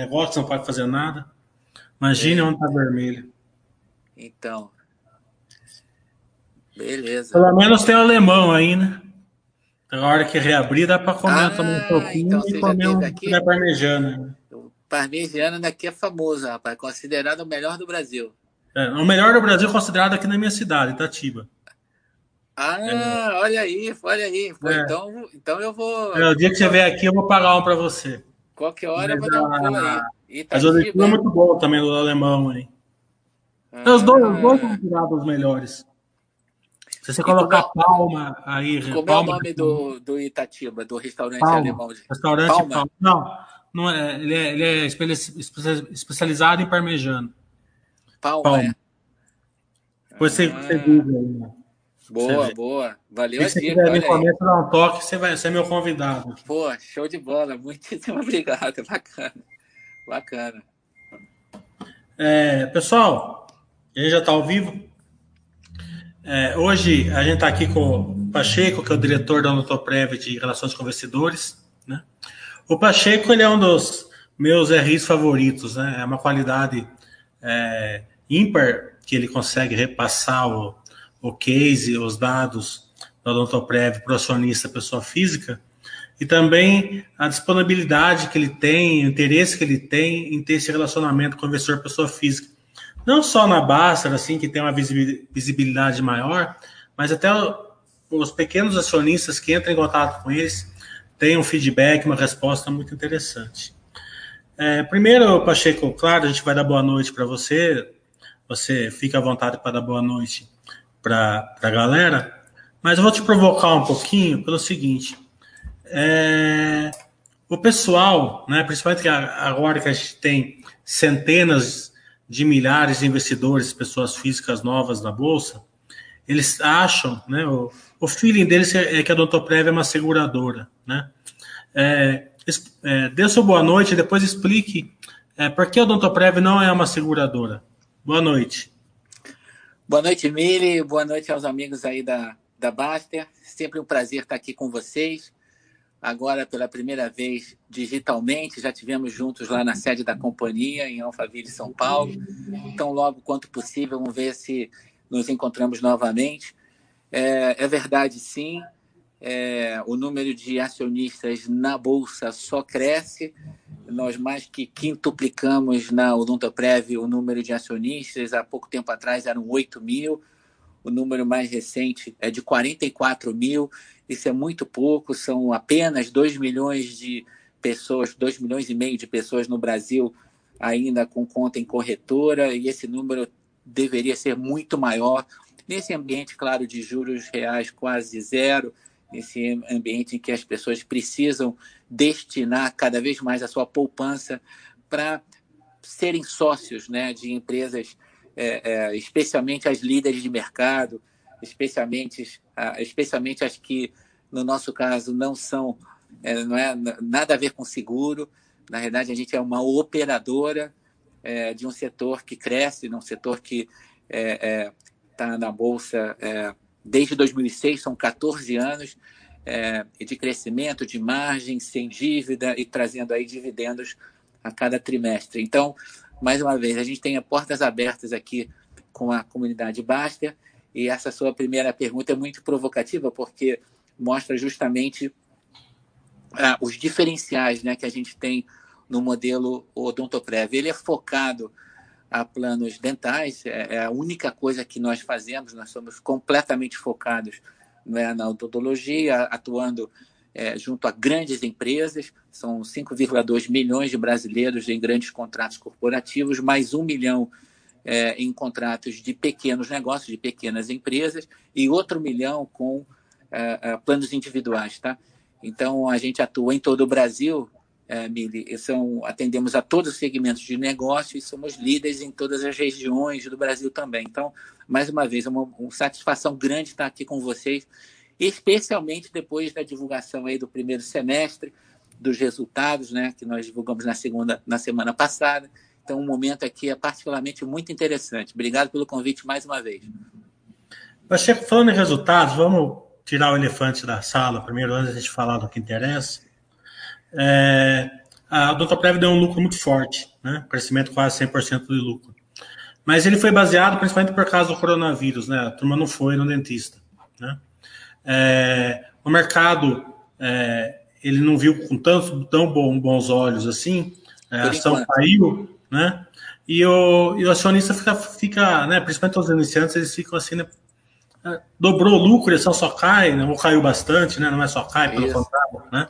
negócio, não pode fazer nada. Imagine é. onde está vermelho. Então. Beleza. Pelo menos tem o alemão aí, né? A hora que reabrir, dá para comer ah, um pouquinho então e comer um aqui? parmegiana. O parmegiana daqui é famoso, rapaz. Considerado o melhor do Brasil. É, o melhor do Brasil considerado aqui na minha cidade, Itatiba. Ah, é. olha aí, olha aí. Pô, é. então, então eu vou. É, o dia que você vier aqui, eu vou pagar um para você. Qualquer hora mas, eu vou dar um pulo aí. Mas o é muito bom também do alemão aí. Ah, os dois, os dois são os melhores. Se você colocar como, Palma aí. Como Palma, é o nome do, do Itatiba, do restaurante Palma, alemão? Restaurante Palma? Palma. Não, não é, ele é, ele é especializado em parmejano. Palma, Palma. é. Depois você, ah. você aí, né? Boa, boa. Valeu a dica. Se quiser me dar um toque, você vai ser meu convidado. Pô, show de bola. Muitíssimo obrigado. Bacana. Bacana. É, pessoal, a gente já está ao vivo. É, hoje a gente está aqui com o Pacheco, que é o diretor da Notoprev de Relações com Investidores. Né? O Pacheco ele é um dos meus RIs favoritos, né? é uma qualidade é, ímpar que ele consegue repassar o, o case, os dados da Odontoprev para o acionista pessoa física, e também a disponibilidade que ele tem, o interesse que ele tem em ter esse relacionamento com o investidor pessoa física. Não só na Baster, assim, que tem uma visibilidade maior, mas até os pequenos acionistas que entram em contato com eles têm um feedback, uma resposta muito interessante. É, primeiro, Pacheco, claro, a gente vai dar boa noite para você. Você fica à vontade para dar boa noite para a galera, mas eu vou te provocar um pouquinho pelo seguinte. É, o pessoal, né, principalmente agora que a gente tem centenas de milhares de investidores, pessoas físicas novas na Bolsa, eles acham, né, o, o feeling deles é, é que a Odontoprev é uma seguradora. Né? É, é, dê sua boa noite depois explique é, por que a Odontoprev não é uma seguradora. Boa noite. Boa noite, Mili. Boa noite aos amigos aí da, da Baster. Sempre um prazer estar aqui com vocês. Agora, pela primeira vez, digitalmente, já tivemos juntos lá na sede da companhia, em Alphaville, São Paulo. Então, logo quanto possível, vamos ver se nos encontramos novamente. É, é verdade, sim, é, o número de acionistas na Bolsa só cresce. Nós mais que quintuplicamos na Odontoprev o número de acionistas. Há pouco tempo atrás eram 8 mil. O número mais recente é de 44 mil. Isso é muito pouco, são apenas 2 milhões de pessoas, 2 milhões e meio de pessoas no Brasil ainda com conta em corretora, e esse número deveria ser muito maior. Nesse ambiente, claro, de juros reais quase zero, nesse ambiente em que as pessoas precisam destinar cada vez mais a sua poupança para serem sócios né, de empresas, é, é, especialmente as líderes de mercado, especialmente, especialmente as que, no nosso caso, não são, é, não é nada a ver com seguro. Na verdade, a gente é uma operadora é, de um setor que cresce, um setor que está é, é, na Bolsa desde 2006, são 14 anos é, de crescimento, de margem, sem dívida e trazendo aí dividendos a cada trimestre. Então, mais uma vez, a gente tem portas abertas aqui com a comunidade Baster e essa sua primeira pergunta é muito provocativa porque mostra justamente ah, os diferenciais né, que a gente tem no modelo Odontoprev. Ele é focado a planos dentais, é, é a única coisa que nós fazemos, nós somos completamente focados né, na odontologia, atuando é, junto a grandes empresas, são 5,2 milhões de brasileiros em grandes contratos corporativos, mais um milhão é, em contratos de pequenos negócios, de pequenas empresas, e outro milhão com é, é planos individuais. Tá? Então, a gente atua em todo o Brasil, é, Mili, são, atendemos a todos os segmentos de negócio e somos líderes em todas as regiões do Brasil também. Então, mais uma vez, é uma, uma satisfação grande estar aqui com vocês, especialmente depois da divulgação aí do primeiro semestre, dos resultados, né, que nós divulgamos na segunda, na semana passada. Então, um momento aqui é particularmente muito interessante. Obrigado pelo convite mais uma vez. Pacheco, falando em resultados, vamos tirar o elefante da sala primeiro, antes de falar do que interessa. É, a Odontoprev deu um lucro muito forte, né? Crescimento quase 100% de lucro. Mas ele foi baseado principalmente por causa do coronavírus, né? A turma não foi no dentista, né? É, o mercado é, ele não viu com tanto, tão bom, bons olhos assim, é, a ação caiu, né? E o, e o acionista fica, fica, né? Principalmente os iniciantes, eles ficam assim, né? É, dobrou o lucro, a ação só cai, né? ou caiu bastante, né? Não é só cai, pelo contrário, né?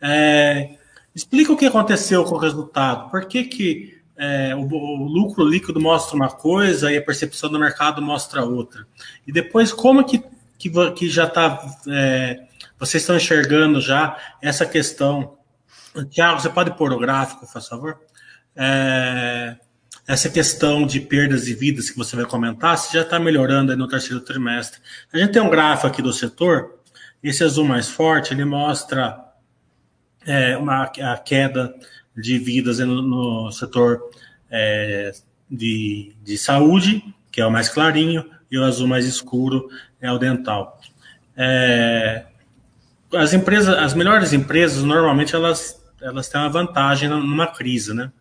É, explica o que aconteceu com o resultado. Por que, que é, o, o, lucro líquido mostra uma coisa e a percepção do mercado mostra outra? E depois, como que, que, que já está. É, vocês estão enxergando já essa questão. Tiago, você pode pôr o gráfico, por favor? É, essa questão de perdas de vidas que você vai comentar, se já está melhorando no terceiro trimestre. A gente tem um gráfico aqui do setor, esse azul mais forte, ele mostra é, uma, a queda de vidas no, no setor é, de, de saúde, que é o mais clarinho, e o azul mais escuro é o dental. É, as empresas, as melhores empresas, normalmente, elas, elas têm uma vantagem numa crise, né?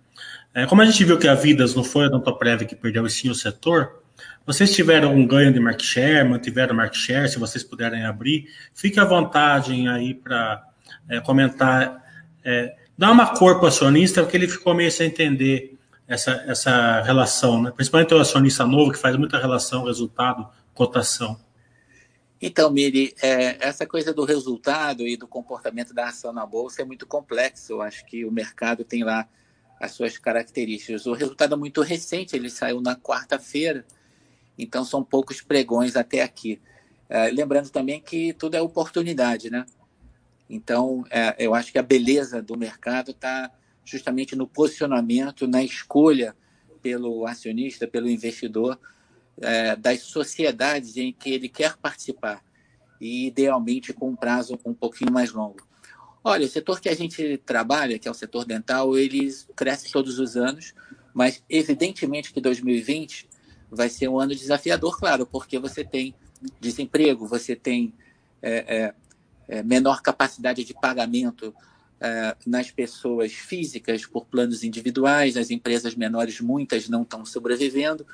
É, como a gente viu que a Vidas não foi a Odontoprev que perdeu e sim o setor, vocês tiveram um ganho de market share, mantiveram market share, se vocês puderem abrir, fique à vontade aí para é, comentar, é, dar uma cor para o acionista, porque ele ficou meio sem entender essa, essa relação, né? principalmente o acionista novo, que faz muita relação resultado-cotação. Então, Miri, é, essa coisa do resultado e do comportamento da ação na bolsa é muito complexo. Eu acho que o mercado tem lá as suas características. O resultado é muito recente, ele saiu na quarta-feira, então são poucos pregões até aqui. É, lembrando também que tudo é oportunidade, né? Então, é, eu acho que a beleza do mercado está justamente no posicionamento, na escolha pelo acionista, pelo investidor, é, das sociedades em que ele quer participar, e idealmente com um prazo um pouquinho mais longo. Olha, o setor que a gente trabalha, que é o setor dental, ele cresce todos os anos, mas evidentemente que 2020 vai ser um ano desafiador, claro, porque você tem desemprego, você tem é, é, menor capacidade de pagamento é, nas pessoas físicas por planos individuais, as empresas menores, muitas não estão sobrevivendo.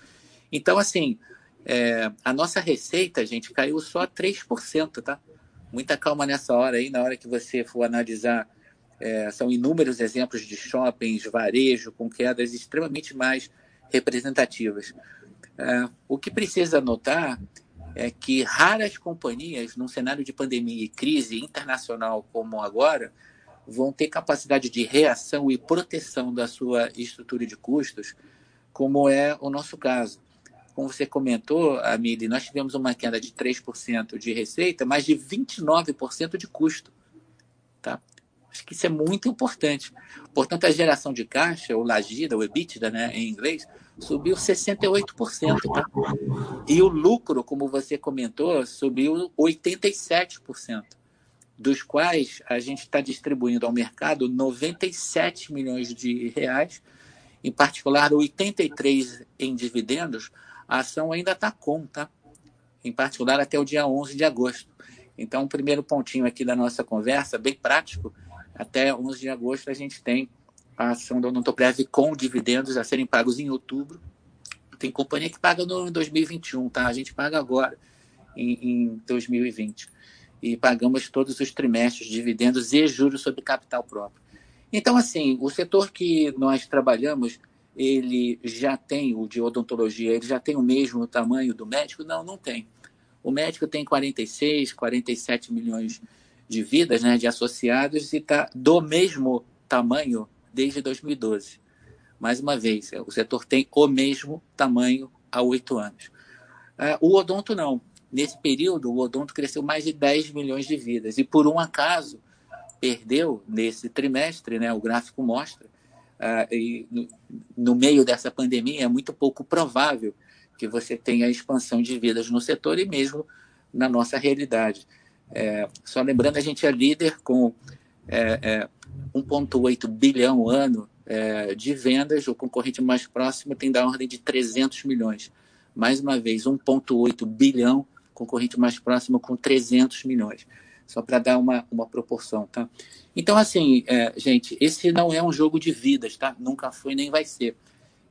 Então, assim, é, a nossa receita, gente, caiu só 3%, tá? muita calma nessa hora aí, na hora que você for analisar. É, são inúmeros exemplos de shoppings, varejo, com quedas extremamente mais representativas. É, o que precisa notar é que raras companhias, num cenário de pandemia e crise internacional como agora, vão ter capacidade de reação e proteção da sua estrutura de custos, como é o nosso caso como você comentou, Amília, nós tivemos uma queda de 3% de receita, mas de 29% de custo. Tá? Acho que isso é muito importante. Portanto, a geração de caixa, ou lagida, ou EBITDA, né, em inglês, subiu 68%. Tá? E o lucro, como você comentou, subiu 87%, dos quais a gente está distribuindo ao mercado 97 milhões de reais, em particular 83 em dividendos, a ação ainda está com, tá? Em particular até o dia 11 de agosto. Então, o primeiro pontinho aqui da nossa conversa, bem prático, até 11 de agosto a gente tem a ação da Odontoprev com dividendos a serem pagos em outubro. Tem companhia que paga no 2021, tá? A gente paga agora, em, em 2020. E pagamos todos os trimestres dividendos e juros sobre capital próprio. Então, assim, o setor que nós trabalhamos ele já tem, o de odontologia, ele já tem o mesmo tamanho do médico? Não, não tem. O médico tem 46, 47 milhões de vidas, né, de associados, e está do mesmo tamanho desde 2012. Mais uma vez, o setor tem o mesmo tamanho há oito anos. Uh, o odonto não. Nesse período, o odonto cresceu mais de 10 milhões de vidas. E por um acaso, perdeu nesse trimestre, né, o gráfico mostra, uh, e no, no, meio dessa pandemia, é muito pouco provável que você tenha expansão de vidas no setor e mesmo na nossa realidade. É, só lembrando, a gente é líder com é, é, 1,8 bilhão ano é, de vendas, o concorrente mais próximo tem da ordem de 300 milhões. Mais uma vez, 1,8 bilhão, concorrente mais próximo com 300 milhões. Só para dar uma, uma proporção, tá? Então, assim, é, gente, esse não é um jogo de vidas, tá? Nunca foi nem vai ser.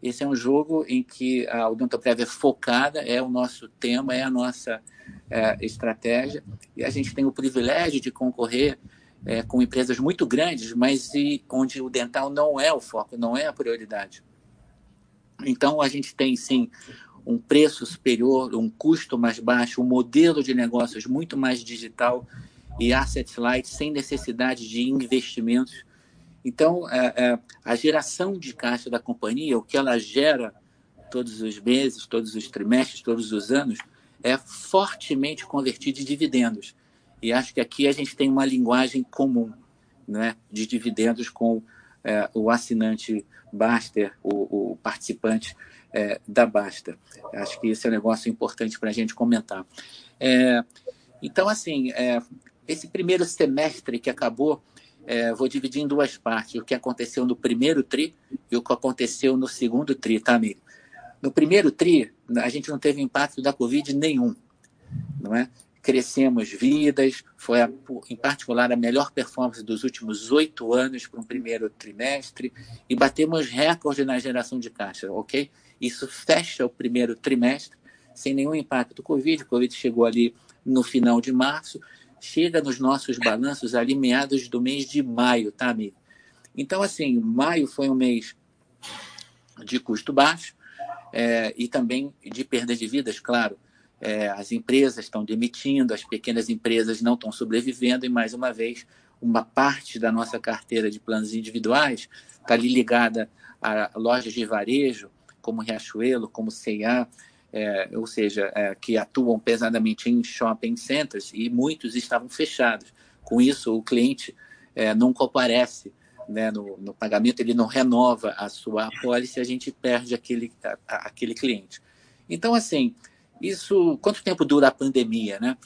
Esse é um jogo em que a Odontoprev é focada, é o nosso tema, é a nossa é, estratégia, e a gente tem o privilégio de concorrer é, com empresas muito grandes, mas e, onde o dental não é o foco, não é a prioridade. Então, a gente tem, sim, um preço superior, um custo mais baixo, um modelo de negócios muito mais digital e asset light, sem necessidade de investimentos então, é, é, a geração de caixa da companhia, o que ela gera todos os meses, todos os trimestres, todos os anos, é fortemente convertido em dividendos. E acho que aqui a gente tem uma linguagem comum né, de dividendos com é, o assinante Baster, o, o participante é, da Basta. Acho que esse é um negócio importante para a gente comentar. É, então, assim, é, esse primeiro semestre que acabou é, vou dividir em duas partes: o que aconteceu no primeiro TRI e o que aconteceu no segundo TRI, tá, amigo? No primeiro TRI, a gente não teve impacto da Covid nenhum, não é? Crescemos vidas, foi, a, em particular, a melhor performance dos últimos oito anos para um primeiro trimestre e batemos recorde na geração de caixa, ok? Isso fecha o primeiro trimestre sem nenhum impacto do Covid. O Covid chegou ali no final de março chega nos nossos balanços ali meados do mês de maio, tá, amigo? Então, assim, maio foi um mês de custo baixo é, e também de perda de vidas, claro. É, as empresas estão demitindo, as pequenas empresas não estão sobrevivendo e, mais uma vez, uma parte da nossa carteira de planos individuais está ali ligada a lojas de varejo, como Riachuelo, como C&A, é, ou seja, é, que atuam pesadamente em shopping centers e muitos estavam fechados. Com isso, o cliente é, não comparece né, no, no, pagamento, ele não renova a sua apólice, a gente perde aquele, a, a, aquele cliente. Então, assim, isso, quanto tempo dura a pandemia, né?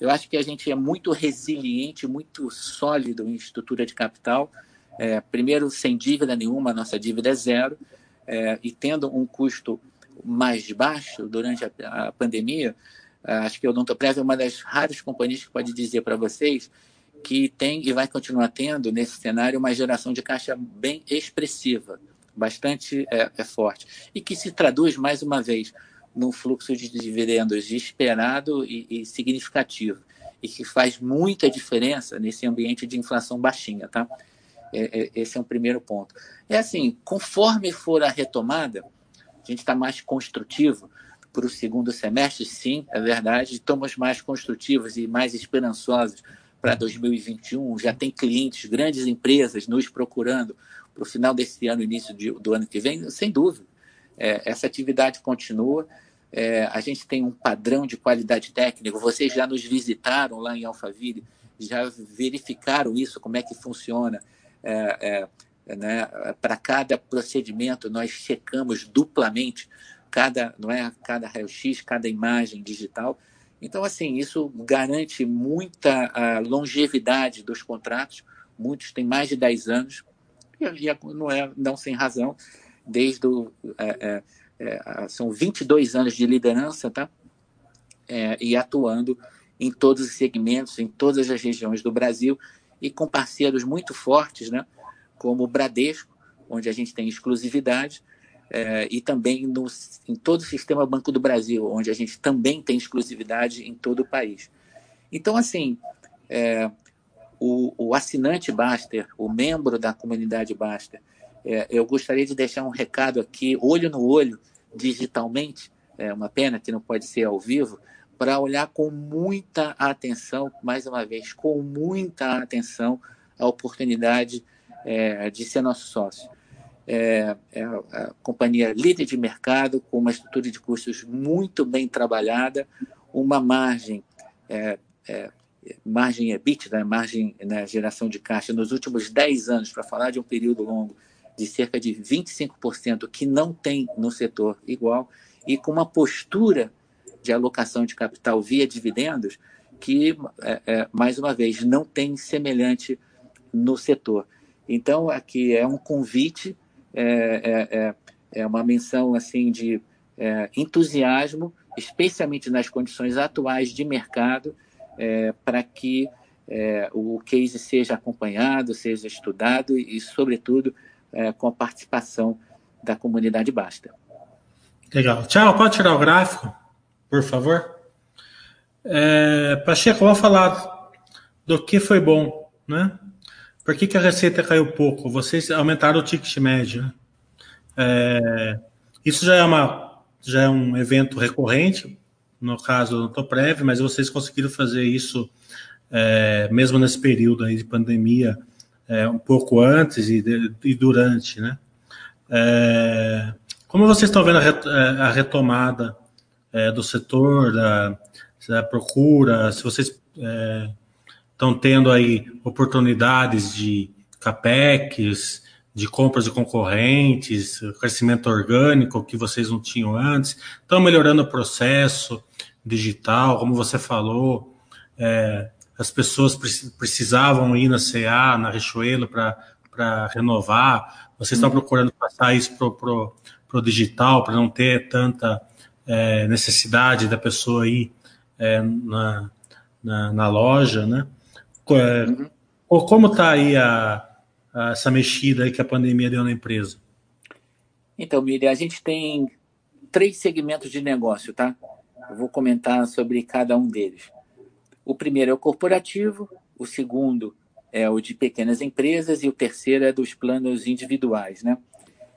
Eu acho que a gente é muito resiliente, muito sólido em estrutura de capital. É, primeiro, sem dívida nenhuma, nossa dívida é zero, é, e tendo um custo mais baixo durante a, a pandemia, acho que o Odontoprev é uma das raras companhias que pode dizer para vocês que tem e vai continuar tendo nesse cenário uma geração de caixa bem expressiva, bastante é, é forte, e que se traduz, mais uma vez, num fluxo de dividendos esperado e, e, significativo, e que faz muita diferença nesse ambiente de inflação baixinha, tá? É, é, esse é um primeiro ponto. É assim, conforme for a retomada, a gente está mais construtivo para o segundo semestre, sim, é verdade. Estamos mais construtivos e mais esperançosos para 2021. Já tem clientes, grandes empresas nos procurando para o final desse ano, início de, do ano que vem, sem dúvida. É, essa atividade continua. É, a gente tem um padrão de qualidade técnica. Vocês já nos visitaram lá em Alphaville, já verificaram isso, como é que funciona. É, é né? Para cada procedimento, nós checamos duplamente cada, não é, cada raio-x, cada imagem digital. Então, assim, isso garante muita longevidade dos contratos. Muitos têm mais de 10 anos, e não é não sem razão, desde o, é, é, é são 22 anos de liderança, tá? É, e atuando em todos os segmentos, em todas as regiões do Brasil, e com parceiros muito fortes, né? Como o Bradesco, onde a gente tem exclusividade, é, e também no, em todo o sistema Banco do Brasil, onde a gente também tem exclusividade em todo o país. Então, assim, é, o, o, assinante Baster, o membro da comunidade Baster, é, eu gostaria de deixar um recado aqui, olho no olho, digitalmente, é uma pena que não pode ser ao vivo, para olhar com muita atenção, mais uma vez, com muita atenção, a oportunidade é, de ser nosso sócio. É, é a companhia líder de mercado, com uma estrutura de custos muito bem trabalhada, uma margem, é, é, margem EBITDA, né, margem na né, geração de caixa, nos últimos 10 anos, para falar de um período longo, de cerca de 25%, que não tem no setor igual, e com uma postura de alocação de capital via dividendos que, é, é, mais uma vez, não tem semelhante no setor. Então, aqui é um convite, é, é, é, é uma menção assim de é, entusiasmo, especialmente nas condições atuais de mercado, é, para que é, o case seja acompanhado, seja estudado e, sobretudo, é, com a participação da comunidade Basta. Legal. Tchau, pode tirar o gráfico, por favor? É, Pacheco, vamos falar do que foi bom, né? Por que, que a receita caiu pouco? Vocês aumentaram o ticket médio, né? É, isso já é, uma, já é um evento recorrente, no caso do Toprev, mas vocês conseguiram fazer isso é, mesmo nesse período aí de pandemia, é, um pouco antes e, de, e durante, né? É, como vocês estão vendo a, é, retomada é, do setor, da, da, procura, se vocês é, estão tendo aí oportunidades de capex, de compras de concorrentes, crescimento orgânico que vocês não tinham antes, estão melhorando o processo digital, como você falou, é, as pessoas precisavam ir na CA, na Richuelo, para renovar, vocês estão uhum. procurando passar isso para o digital, para não ter tanta é, necessidade da pessoa ir é, na, na, na, loja, né? É, uhum. Como está aí a, essa mexida aí que a pandemia deu na empresa? Então, Miriam, a gente tem três segmentos de negócio, tá? Eu vou comentar sobre cada um deles. O primeiro é o corporativo, o segundo é o de pequenas empresas e o terceiro é dos planos individuais, né?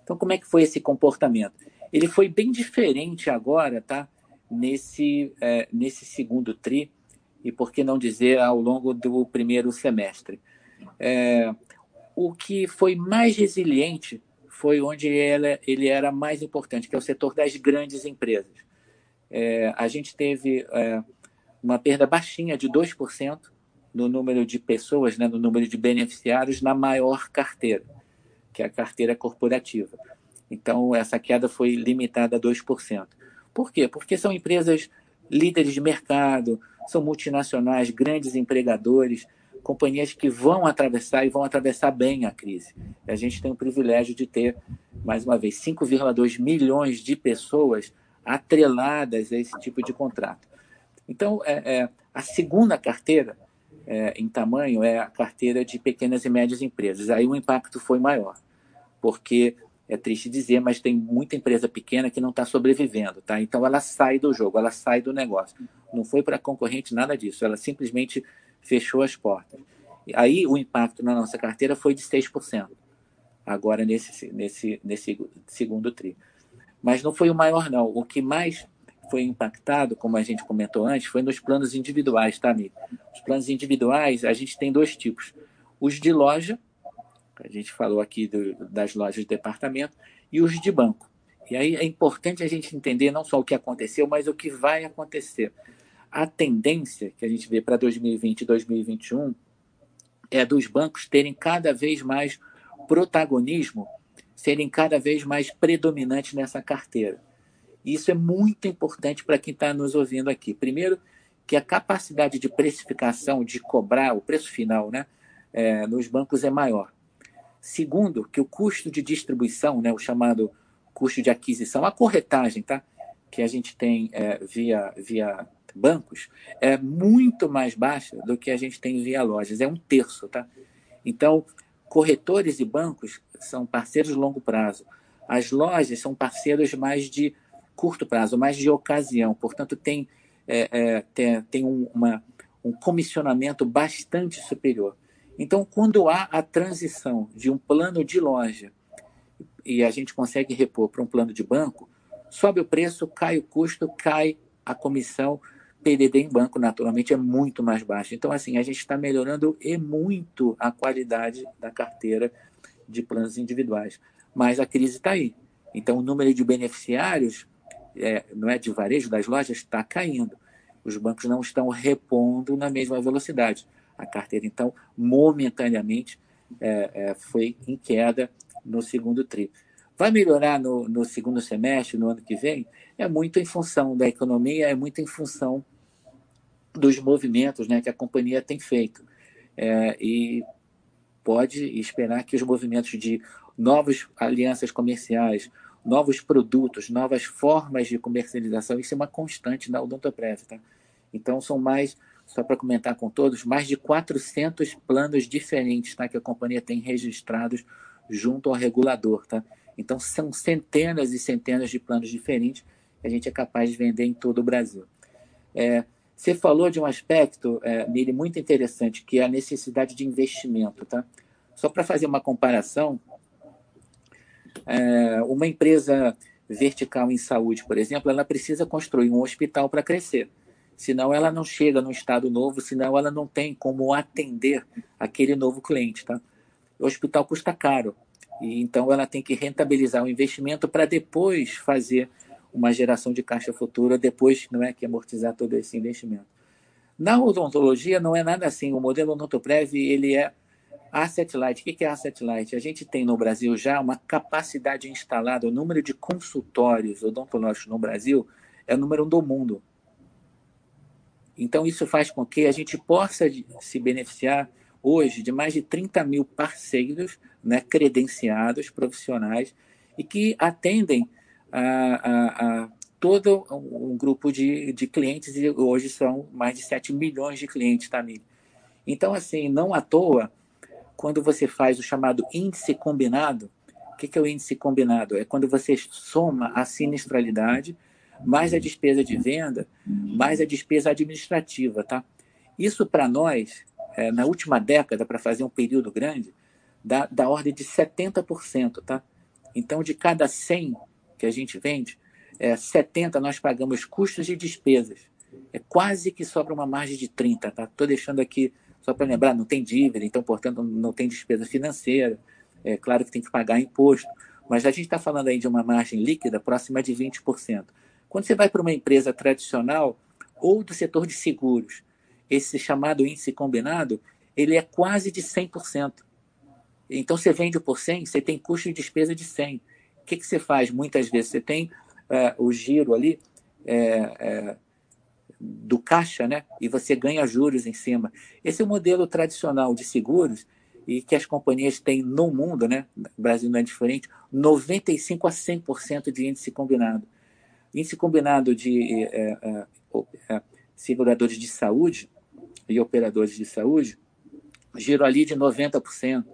Então, como é que foi esse comportamento? Ele foi bem diferente agora, tá? Nesse, é, nesse segundo tri, e por que não dizer ao longo do primeiro semestre. É, o que foi mais resiliente foi onde ele era mais importante, que é o setor das grandes empresas. É, a gente teve é, uma perda baixinha de 2% no número de pessoas, né, no número de beneficiários na maior carteira, que é a carteira corporativa. Então, essa queda foi limitada a 2%. Por quê? Porque são empresas líderes de mercado, são multinacionais, grandes empregadores, companhias que vão atravessar e vão atravessar bem a crise. E a gente tem o privilégio de ter, mais uma vez, 5,2 milhões de pessoas atreladas a esse tipo de contrato. Então, é, é a segunda carteira é, em tamanho é a carteira de pequenas e médias empresas. Aí o impacto foi maior, porque é triste dizer, mas tem muita empresa pequena que não está sobrevivendo, tá? Então ela sai do jogo, ela sai do negócio. Não foi para concorrente nada disso, ela simplesmente fechou as portas. Aí o impacto na nossa carteira foi de 6%, agora nesse, nesse, nesse segundo tri. Mas não foi o maior, não. O que mais foi impactado, como a gente comentou antes, foi nos planos individuais, tá, amigo? Os planos individuais, a gente tem dois tipos. Os de loja, a gente falou aqui do, das lojas de departamento, e os de banco. E aí é importante a gente entender não só o que aconteceu, mas o que vai acontecer a tendência que a gente vê para 2020 e 2021 é dos bancos terem cada vez mais protagonismo, serem cada vez mais predominantes nessa carteira. Isso é muito importante para quem está nos ouvindo aqui. Primeiro, que a capacidade de precificação, de cobrar o preço final né, é, nos bancos é maior. Segundo, que o custo de distribuição, né, o chamado custo de aquisição, a corretagem, tá? que a gente tem é, via, via bancos é muito mais baixa do que a gente tem via lojas, é um terço, tá? Então, corretores e bancos são parceiros de longo prazo. As lojas são parceiros mais de curto prazo, mais de ocasião. Portanto, tem, é, é, tem, tem um, uma, um comissionamento bastante superior. Então, quando há a transição de um plano de loja e a gente consegue repor para um plano de banco, sobe o preço, cai o custo, cai a comissão, PDD em banco, naturalmente, é muito mais baixo. Então, assim, a gente está melhorando e muito a qualidade da carteira de planos individuais. Mas a crise está aí. Então, o número de beneficiários, é, não é de varejo das lojas, está caindo. Os bancos não estão repondo na mesma velocidade. A carteira, então, momentaneamente, é, é, foi em queda no segundo tri. Vai melhorar no, no segundo semestre, no ano que vem? é muito em função da economia, é muito em função dos movimentos né, que a companhia tem feito. É, e pode esperar que os movimentos de novas alianças comerciais, novos produtos, novas formas de comercialização, isso é uma constante na Odontoprev. Tá? Então, são mais só para comentar com todos, mais de 400 planos diferentes tá, que a companhia tem registrados junto ao regulador. Tá? Então, são centenas e centenas de planos diferentes que a gente é capaz de vender em todo o Brasil. É, você falou de um aspecto, é, Miri, muito interessante, que é a necessidade de investimento. Tá? Só para fazer uma comparação, é, uma empresa vertical em saúde, por exemplo, ela precisa construir um hospital para crescer. Senão ela não chega no estado novo, senão ela não tem como atender aquele novo cliente. Tá? O hospital custa caro, e então ela tem que rentabilizar o investimento para depois fazer uma geração de caixa futura, depois não é que amortizar todo esse investimento. Na odontologia não é nada assim. O modelo Odontoprev ele é Asset Light, o que é Asset Light? A gente tem no Brasil já uma capacidade instalada, o número de consultórios odontológicos no Brasil é o número um do mundo. Então, isso faz com que a gente possa se beneficiar hoje de mais de 30 mil parceiros né, credenciados, profissionais, e que atendem a, a, a todo um grupo de, de clientes, e hoje são mais de 7 milhões de clientes, tá, Então, assim, não à toa, quando você faz o chamado índice combinado, o que, é o índice combinado? É quando você soma a sinistralidade mais a despesa de venda, mais a despesa administrativa, tá? Isso para nós, é, na última década, para fazer um período grande, dá da ordem de 70%, tá? Então, de cada 100 que a gente vende, é, 70 nós pagamos custos e despesas. É quase que sobra uma margem de 30, tá? Estou deixando aqui só para lembrar, não tem dívida, então, portanto, não tem despesa financeira. É claro que tem que pagar imposto, mas a gente está falando aí de uma margem líquida próxima de 20%. Quando você vai para uma empresa tradicional ou do setor de seguros, esse chamado índice combinado, ele é quase de 100%. Então, você vende por 100, você tem custo de despesa de 100. O que, que você faz? Muitas vezes você tem é, o giro ali, é, é, do caixa, né? E você ganha juros em cima. Esse é o modelo tradicional de seguros e que as companhias têm no mundo, né? O Brasil não é diferente, 95 a 100% de índice combinado. Índice combinado de é, é, é, seguradores de saúde e operadores de saúde, giro ali de 90%,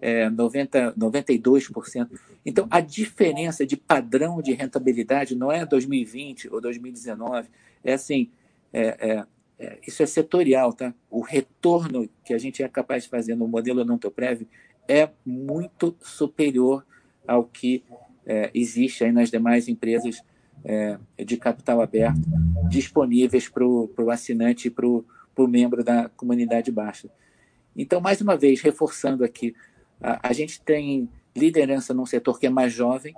é, 90, 92%. Então, a diferença de padrão de rentabilidade não é 2020 ou 2019, é assim, é, é, é, isso é setorial, tá? O retorno que a gente é capaz de fazer no modelo Odontoprev é muito superior ao que é, existe aí nas demais empresas é, de capital aberto disponíveis para o assinante e para o membro da comunidade baixa. Então, mais uma vez, reforçando aqui, a, a gente tem liderança num setor que é mais jovem,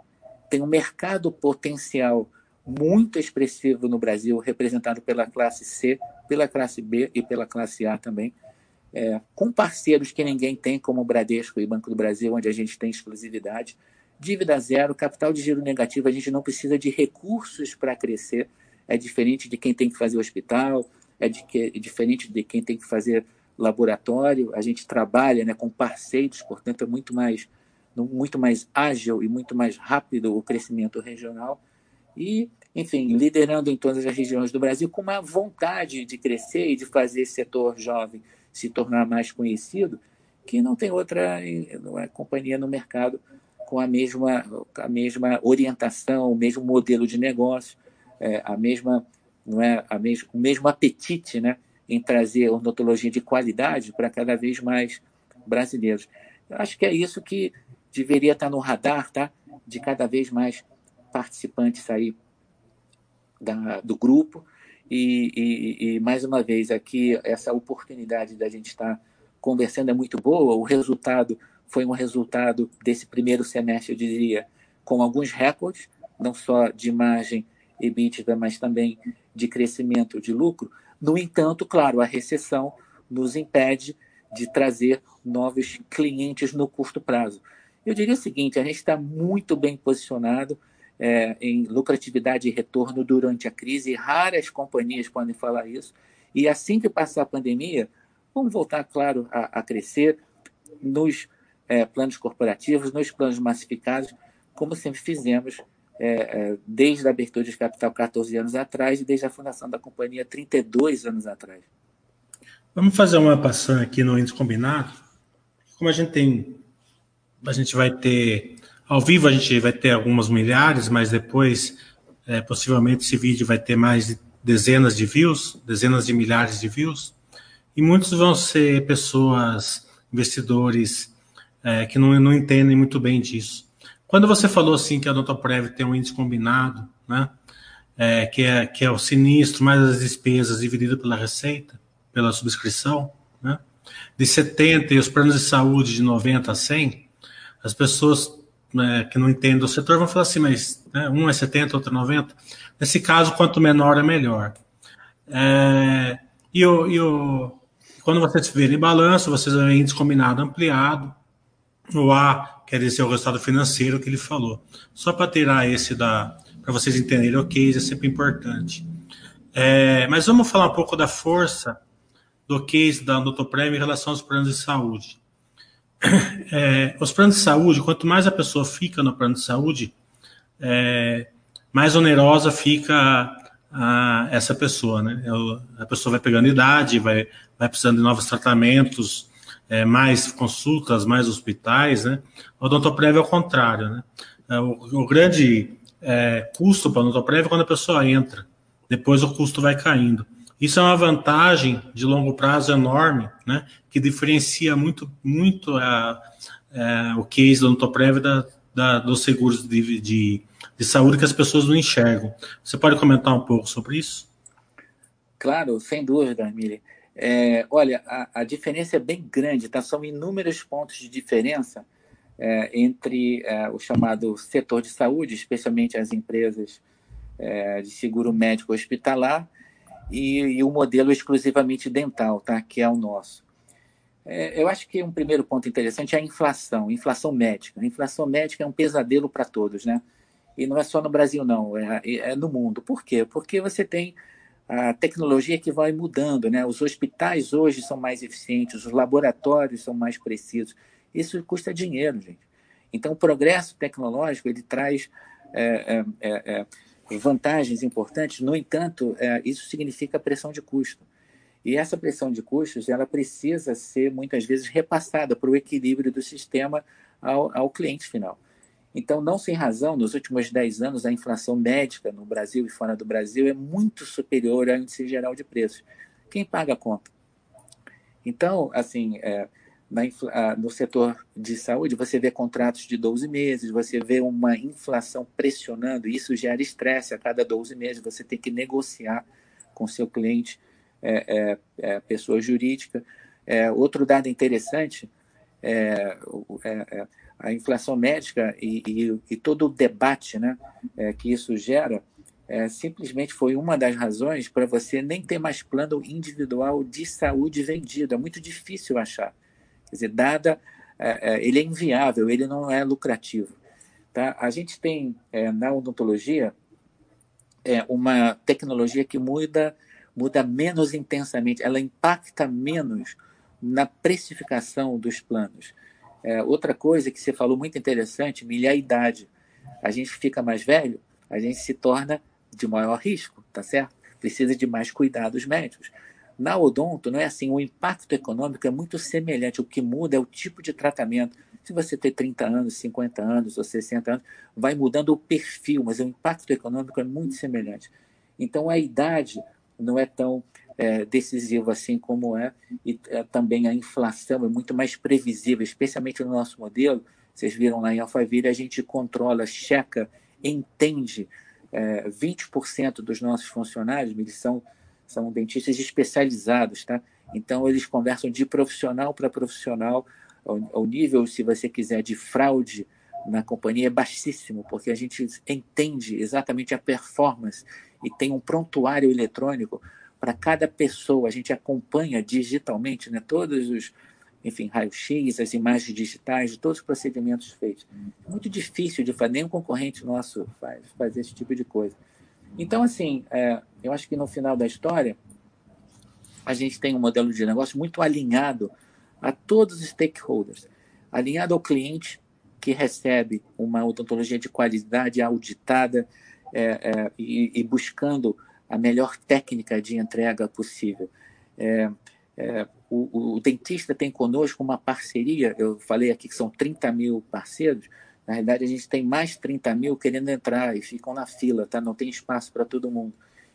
tem um mercado potencial muito expressivo no Brasil, representado pela classe C, pela classe B e pela classe A também, é, com parceiros que ninguém tem, como o Bradesco e Banco do Brasil, onde a gente tem exclusividade. Dívida zero, capital de giro negativo, a gente não precisa de recursos para crescer. É diferente de quem tem que fazer hospital, é, de que, é diferente de quem tem que fazer laboratório. A gente trabalha né, com parceiros, portanto, é muito mais, muito mais ágil e muito mais rápido o crescimento regional e, enfim, liderando em todas as regiões do Brasil, com uma vontade de crescer e de fazer esse setor jovem se tornar mais conhecido, que não tem outra é, companhia no mercado com a mesma, a mesma orientação, o mesmo modelo de negócio, é, a mesma, não é, a mes, o mesmo apetite né, em trazer odontologia de qualidade para cada vez mais brasileiros. Eu acho que é isso que deveria estar no radar tá, de cada vez mais participantes aí da, do grupo. E, e, e, mais uma vez, aqui, essa oportunidade da gente estar conversando é muito boa. O resultado foi um resultado desse primeiro semestre, eu diria, com alguns recordes, não só de margem EBITDA, mas também de crescimento de lucro. No entanto, claro, a recessão nos impede de trazer novos clientes no curto prazo. Eu diria o seguinte: a gente está muito bem posicionado é, em lucratividade e retorno durante a crise, raras companhias podem falar isso. E assim que passar a pandemia, vamos voltar, claro, a, a crescer nos é, planos corporativos, nos planos massificados, como sempre fizemos é, é desde a abertura de capital 14 anos atrás e desde a fundação da companhia 32 anos atrás. Vamos fazer uma passando aqui no índice combinado. Como a gente tem, a gente vai ter ao vivo a gente vai ter algumas milhares, mas depois é, possivelmente esse vídeo vai ter mais de dezenas de views, dezenas de milhares de views, e muitos vão ser pessoas, investidores é, que não, não entendem muito bem disso. Quando você falou assim que a Prev tem um índice combinado, né, é, que, é, que é o sinistro mais as despesas dividido pela receita, pela subscrição, né? de 70 e os planos de saúde de 90 a 100, as pessoas né, que não entendem o setor vão falar assim, mas né, um é 70, outro é 90. Nesse caso, quanto menor é melhor. É, e, o, e o, quando vocês verem balanço, vocês vão índice combinado ampliado. O A quer dizer o resultado financeiro que ele falou. Só para tirar esse da. para vocês entenderem o case, é sempre importante. É, mas vamos falar um pouco da força do case da Notoprem em relação aos planos de saúde. É, os planos de saúde, quanto mais a pessoa fica no plano de saúde, é, mais onerosa fica a, essa pessoa, né? É a pessoa vai pegando idade, vai, vai precisando de novos tratamentos, é, mais consultas, mais hospitais, né? O odontoprev é o contrário, né? É, o, o grande é, custo para o odontoprev é quando a pessoa entra, depois o custo vai caindo. Isso é uma vantagem de longo prazo enorme, né, que diferencia muito, muito a, a, o case do Ontoprev da, da, dos seguros de, de, de, saúde que as pessoas não enxergam. Você pode comentar um pouco sobre isso? Claro, sem dúvida, Mili. É, olha, a, a, diferença é bem grande, tá? São inúmeros pontos de diferença é, entre é, o chamado setor de saúde, especialmente as empresas é, de seguro médico hospitalar, e, e o modelo exclusivamente dental, tá? que é o nosso. É, eu acho que um primeiro ponto interessante é a inflação, inflação médica. A inflação médica é um pesadelo para todos, né? E não é só no Brasil, não, é, é no mundo. Por quê? Porque você tem a tecnologia que vai mudando, né? Os hospitais hoje são mais eficientes, os laboratórios são mais precisos. Isso custa dinheiro, gente. Então, o progresso tecnológico ele traz é, é, é, é vantagens importantes, no entanto, é, isso significa pressão de custo. E essa pressão de custos ela precisa ser muitas vezes repassada para o equilíbrio do sistema ao, ao cliente final. Então, não sem razão, nos últimos 10 anos, a inflação médica no Brasil e fora do Brasil é muito superior ao índice geral de preços. Quem paga a conta? Então, assim, é, na, no setor de saúde, você vê contratos de 12 meses, você vê uma inflação pressionando, isso gera estresse a cada 12 meses, você tem que negociar com seu cliente, é, é, é pessoa jurídica. É, outro dado interessante é, é, a inflação médica e, e, e, todo o debate né, que isso gera simplesmente foi uma das razões para você nem ter mais plano individual de saúde vendido. É muito difícil achar. Quer dizer, dada, é, é, ele é inviável, ele não é lucrativo. Tá? A gente tem é, na odontologia é, uma tecnologia que muda, muda menos intensamente, ela impacta menos na precificação dos planos. É, outra coisa que você falou muito interessante, milha a idade. A gente fica mais velho, a gente se torna de maior risco, tá certo? Precisa de mais cuidados médicos. Na odonto, não é assim, o impacto econômico é muito semelhante. O que muda é o tipo de tratamento. Se você ter 30 anos, 50 anos ou 60 anos, vai mudando o perfil, mas o impacto econômico é muito semelhante. Então, a idade não é tão é, decisiva assim como é, e é, também a inflação é muito mais previsível, especialmente no nosso modelo. Vocês viram lá em Alphaville, a gente controla, checa, entende. É, 20% dos nossos funcionários, eles são são dentistas especializados, tá? Então, eles conversam de profissional para profissional, ao, nível, se você quiser, de fraude na companhia é baixíssimo, porque a gente entende exatamente a performance e tem um prontuário eletrônico para cada pessoa. A gente acompanha digitalmente né, todos os, enfim, raio-x, as imagens digitais todos os procedimentos feitos. É muito difícil de fazer, nenhum concorrente nosso faz, faz esse tipo de coisa. Então, assim, é, eu acho que no final da história, a gente tem um modelo de negócio muito alinhado a todos os stakeholders, alinhado ao cliente que recebe uma odontologia de qualidade auditada é, é, e, e, buscando a melhor técnica de entrega possível. É, é, o, o, dentista tem conosco uma parceria, eu falei aqui que são 30 mil parceiros, na realidade a gente tem mais 30 mil querendo entrar e ficam na fila, tá? não tem espaço para todo mundo.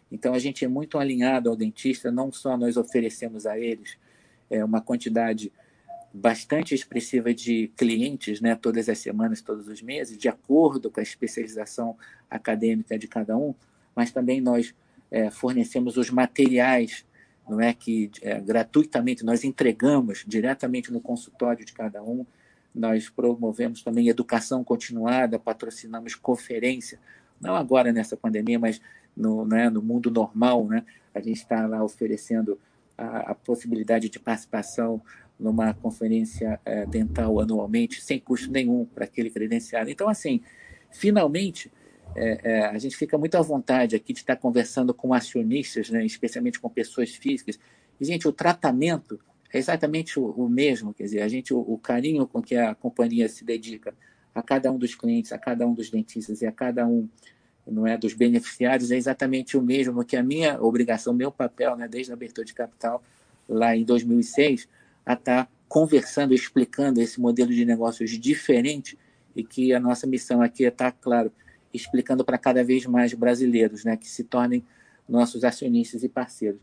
Então a gente é muito alinhado ao dentista, não só nós oferecemos a eles é, uma quantidade bastante expressiva de clientes, né, todas as semanas, todos os meses, de acordo com a especialização acadêmica de cada um, mas também nós é, fornecemos os materiais, não é que é, gratuitamente nós entregamos diretamente no consultório de cada um. Nós promovemos também educação continuada, patrocinamos conferência, não agora nessa pandemia, mas no, né, no mundo normal, né? A gente está lá oferecendo a, a, possibilidade de participação numa conferência é, dental anualmente, sem custo nenhum para aquele credenciado. Então, assim, finalmente, é, é, a gente fica muito à vontade aqui de estar conversando com acionistas, né, especialmente com pessoas físicas. E, gente, o tratamento é exatamente o, o mesmo, quer dizer, a gente, o, o, carinho com que a companhia se dedica a cada um dos clientes, a cada um dos dentistas e a cada um não é dos beneficiários é exatamente o mesmo que a minha obrigação, meu papel, né, desde a abertura de capital lá em 2006, a estar conversando, explicando esse modelo de negócios diferente e que a nossa missão aqui é estar, claro, explicando para cada vez mais brasileiros, né, que se tornem nossos acionistas e parceiros.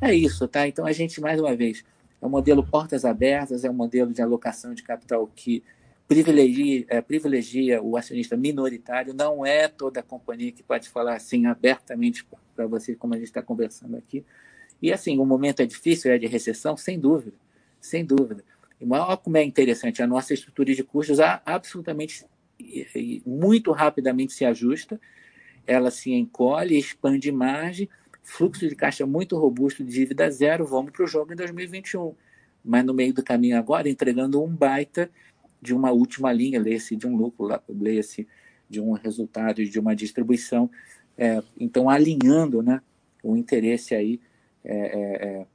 É isso, tá? Então a gente mais uma vez é um modelo portas abertas, é um modelo de alocação de capital que privilegia, é, privilegia o acionista minoritário. Não é toda a companhia que pode falar assim abertamente para você, como a gente está conversando aqui. E assim, o momento é difícil, é de recessão, sem dúvida, sem dúvida. E olha como é interessante, a nossa estrutura de custos absolutamente muito rapidamente se ajusta, ela se encolhe, expande margem, fluxo de caixa muito robusto, dívida zero, vamos para o jogo em 2021. Mas no meio do caminho agora, entregando um baita de uma última linha, leia-se de um lucro, leia-se de um resultado, de uma distribuição. É, então, alinhando né, o interesse aí é, é, é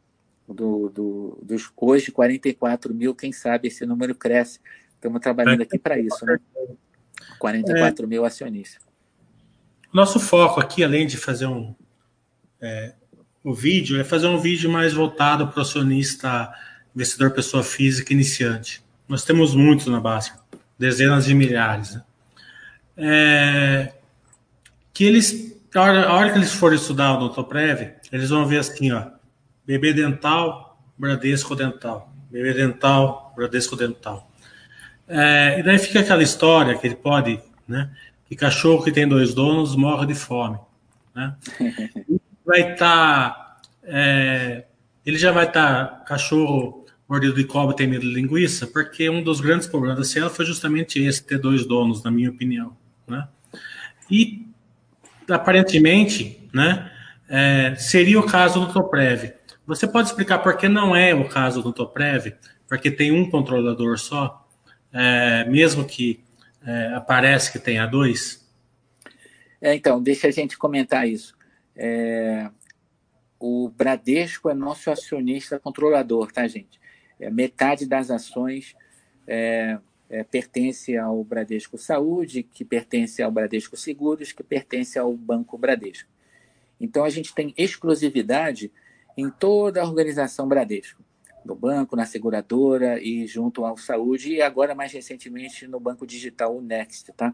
do, do, dos hoje 44 mil, quem sabe esse número cresce. Estamos trabalhando aqui para isso, né? 44 é, mil acionistas. Nosso foco aqui, além de fazer um é, o vídeo, é fazer um vídeo mais voltado para o acionista, investidor pessoa física iniciante. Nós temos muitos na base, dezenas de milhares. Né? É, que eles, a hora, a hora, que eles forem estudar o Doutor eles vão ver assim, ó, bebê dental, Bradesco dental, bebê dental, Bradesco dental. É, e daí fica aquela história que ele pode, né? Que cachorro que tem dois donos morre de fome, né? vai estar, tá, é, ele já vai estar tá, cachorro mordido de cobra tem medo de linguiça, porque um dos grandes problemas da Cielo foi justamente esse, ter dois donos, na minha opinião, né? E aparentemente, né? É, seria o caso do Toprev. Você pode explicar por que não é o caso do Toprev? Porque tem um controlador só? É, mesmo que é, aparece que tenha dois? É, então, deixa a gente comentar isso. É, o Bradesco é nosso acionista controlador, tá, gente? É, metade das ações é, é, pertence ao Bradesco Saúde, que pertence ao Bradesco Seguros, que pertence ao Banco Bradesco. Então, a gente tem exclusividade em toda a organização Bradesco no banco, na seguradora e junto ao saúde e agora mais recentemente no banco digital o Next, tá?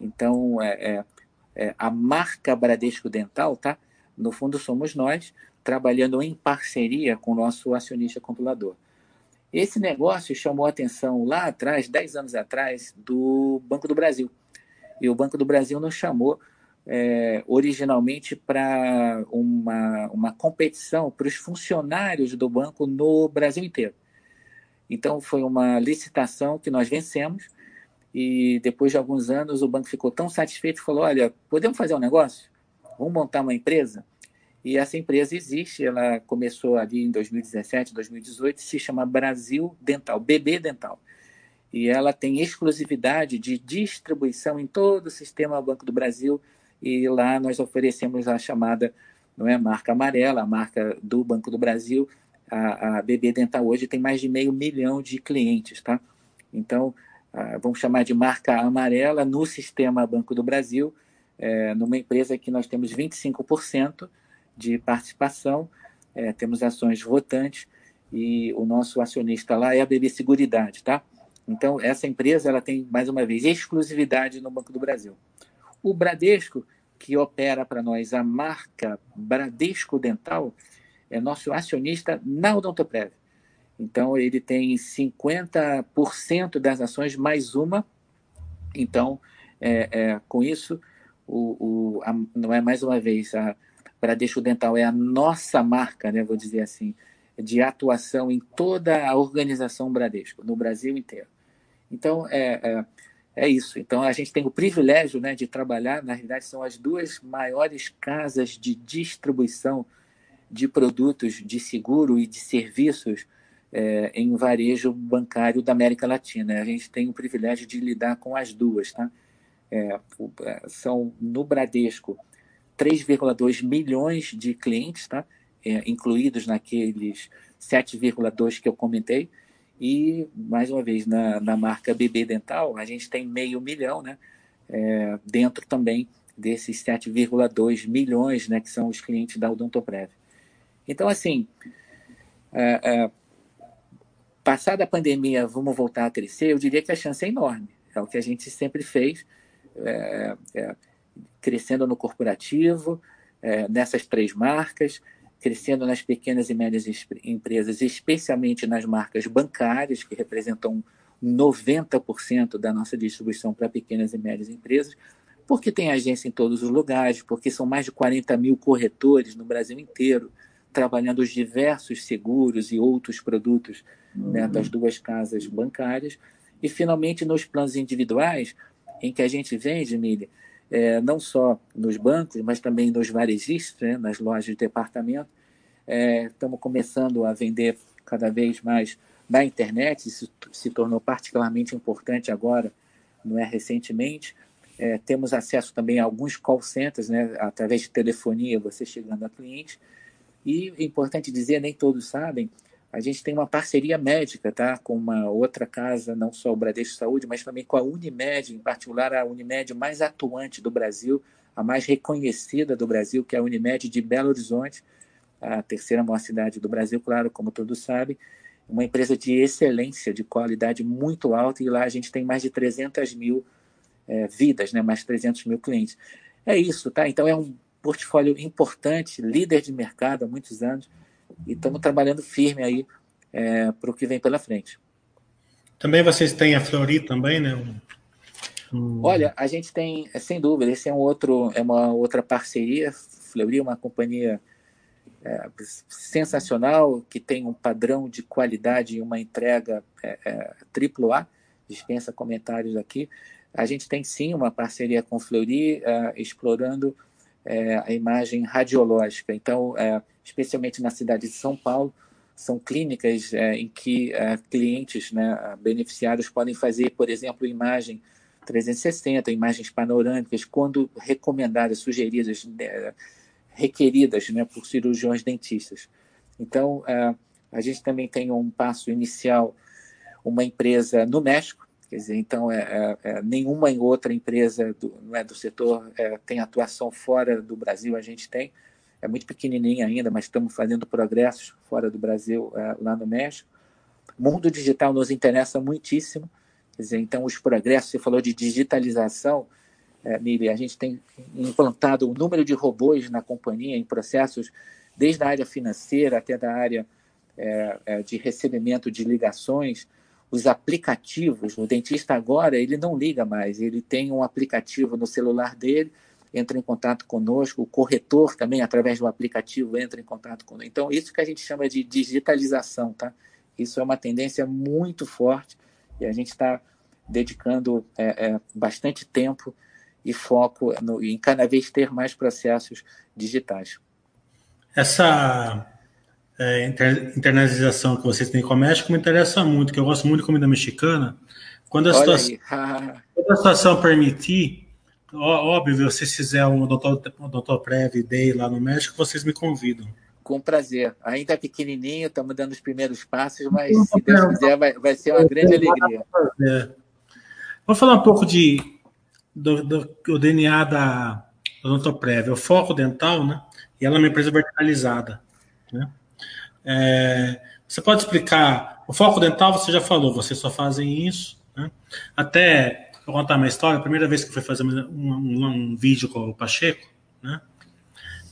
Então é, é, é, a marca Bradesco Dental, tá? No fundo somos nós trabalhando em parceria com o nosso acionista controlador. Esse negócio chamou a atenção lá atrás, 10 anos atrás, do Banco do Brasil. E o Banco do Brasil nos chamou é, originalmente para uma, uma competição para os funcionários do banco no Brasil inteiro. Então, foi uma licitação que nós vencemos e depois de alguns anos o banco ficou tão satisfeito e falou: Olha, podemos fazer um negócio? Vamos montar uma empresa? E essa empresa existe, ela começou ali em 2017, 2018, se chama Brasil Dental, BB Dental. E ela tem exclusividade de distribuição em todo o sistema Banco do Brasil, e lá nós oferecemos a chamada não é marca amarela, a marca do Banco do Brasil. A, a BB Dental hoje tem mais de meio milhão de clientes, tá? Então, vamos chamar de marca amarela no sistema Banco do Brasil, é, numa empresa que nós temos 25% de participação, é, temos ações votantes e o nosso acionista lá é a BB Seguridade, tá? Então, essa empresa ela tem, mais uma vez, exclusividade no Banco do Brasil. O Bradesco, que opera para nós a marca Bradesco Dental, é nosso acionista na Odontoprev. Então, ele tem 50% das ações mais uma. Então, é, é, com isso, o, o, a, não é mais uma vez, a Bradesco Dental é a nossa marca, né, vou dizer assim, de atuação em toda a organização Bradesco, no Brasil inteiro. Então, é, é, é, isso. Então, a gente tem o privilégio né, de trabalhar, na realidade, são as duas maiores casas de distribuição de produtos de seguro e de serviços é, em varejo bancário da América Latina. A gente tem o privilégio de lidar com as duas. Tá? É, é são, no Bradesco, 3,2 milhões de clientes, tá? É, incluídos naqueles 7,2 que eu comentei, e, mais uma vez, na, na marca BB Dental, a gente tem meio milhão, né? É, dentro também desses 7,2 milhões, né? Que são os clientes da Odontoprev. Então, assim, é, é, passada a pandemia, vamos voltar a crescer? Eu diria que a chance é enorme. É o que a gente sempre fez, é, é, crescendo no corporativo, é, nessas três marcas, crescendo nas pequenas e médias empresas, especialmente nas marcas bancárias, que representam 90% da nossa distribuição para pequenas e médias empresas, porque tem agência em todos os lugares, porque são mais de 40 mil corretores no Brasil inteiro, trabalhando os diversos seguros e outros produtos né, das duas casas bancárias. E, finalmente, nos planos individuais, em que a gente vende, Mili, é, não só nos bancos, mas também nos varejistas, né, nas lojas de departamento. É, estamos começando a vender cada vez mais na internet, isso se tornou particularmente importante agora, não é recentemente. É, temos acesso também a alguns call centers, né, através de telefonia, você chegando a cliente. E é importante dizer, nem todos sabem, a gente tem uma parceria médica tá? com uma outra casa, não só o Bradesco Saúde, mas também com a Unimed, em particular a Unimed mais atuante do Brasil, a mais reconhecida do Brasil, que é a Unimed de Belo Horizonte, a terceira maior cidade do Brasil, claro, como todos sabem. Uma empresa de excelência, de qualidade muito alta, e lá a gente tem mais de 300 mil é, vidas, né? mais 300 mil clientes. É isso, tá? Então é um portfólio importante, líder de mercado há muitos anos e estamos trabalhando firme aí é, para o que vem pela frente. Também vocês têm a Flori também, né? Olha, a gente tem, sem dúvida, esse é um outro, é uma outra parceria. Fleury é uma companhia é, sensacional que tem um padrão de qualidade e uma entrega é, é, AAA. Dispensa comentários aqui. A gente tem sim uma parceria com Fleury, é, explorando é, a imagem radiológica. Então, é, especialmente na cidade de São Paulo, são clínicas é, em que é, clientes, né, beneficiários, podem fazer, por exemplo, imagem 360, imagens panorâmicas, quando recomendadas, sugeridas, né, requeridas né, por cirurgiões dentistas. Então, é, a gente também tem um passo inicial, uma empresa no México, Quer dizer, então, é, é, é, nenhuma outra empresa do, não é, do setor é, tem atuação fora do Brasil, a gente tem. É muito pequenininha ainda, mas estamos fazendo progressos fora do Brasil, é, lá no México. Mundo digital nos interessa muitíssimo. Quer dizer, então, os progressos, você falou de digitalização, é, a gente tem implantado o número de robôs na companhia em processos desde a área financeira até da área é, é, de recebimento de ligações, os aplicativos. O dentista agora ele não liga mais, ele tem um aplicativo no celular dele, entra em contato conosco, o corretor também através do aplicativo entra em contato conosco. Então isso que a gente chama de digitalização, tá? Isso é uma tendência muito forte e a gente está dedicando é, é, bastante tempo e foco no, em cada vez ter mais processos digitais. Essa é, internalização que vocês têm com o México me interessa muito, que eu gosto muito de comida mexicana. Quando a, situação, quando a situação permitir, óbvio, se vocês fizerem o Doutor, Doutor Prev Day lá no México, vocês me convidam. Com prazer. Ainda é pequenininho, estamos dando os primeiros passos, mas se Deus quiser, vai, vai ser uma grande alegria. Vamos falar um pouco de, do, do, do DNA da Odontoprev, o foco dental, né? E ela é uma empresa verticalizada? É, Você pode explicar, o foco dental você já falou, vocês só fazem isso, né? Até, vou contar uma história, a primeira vez que eu fui fazer um, um, um vídeo com o Pacheco, né?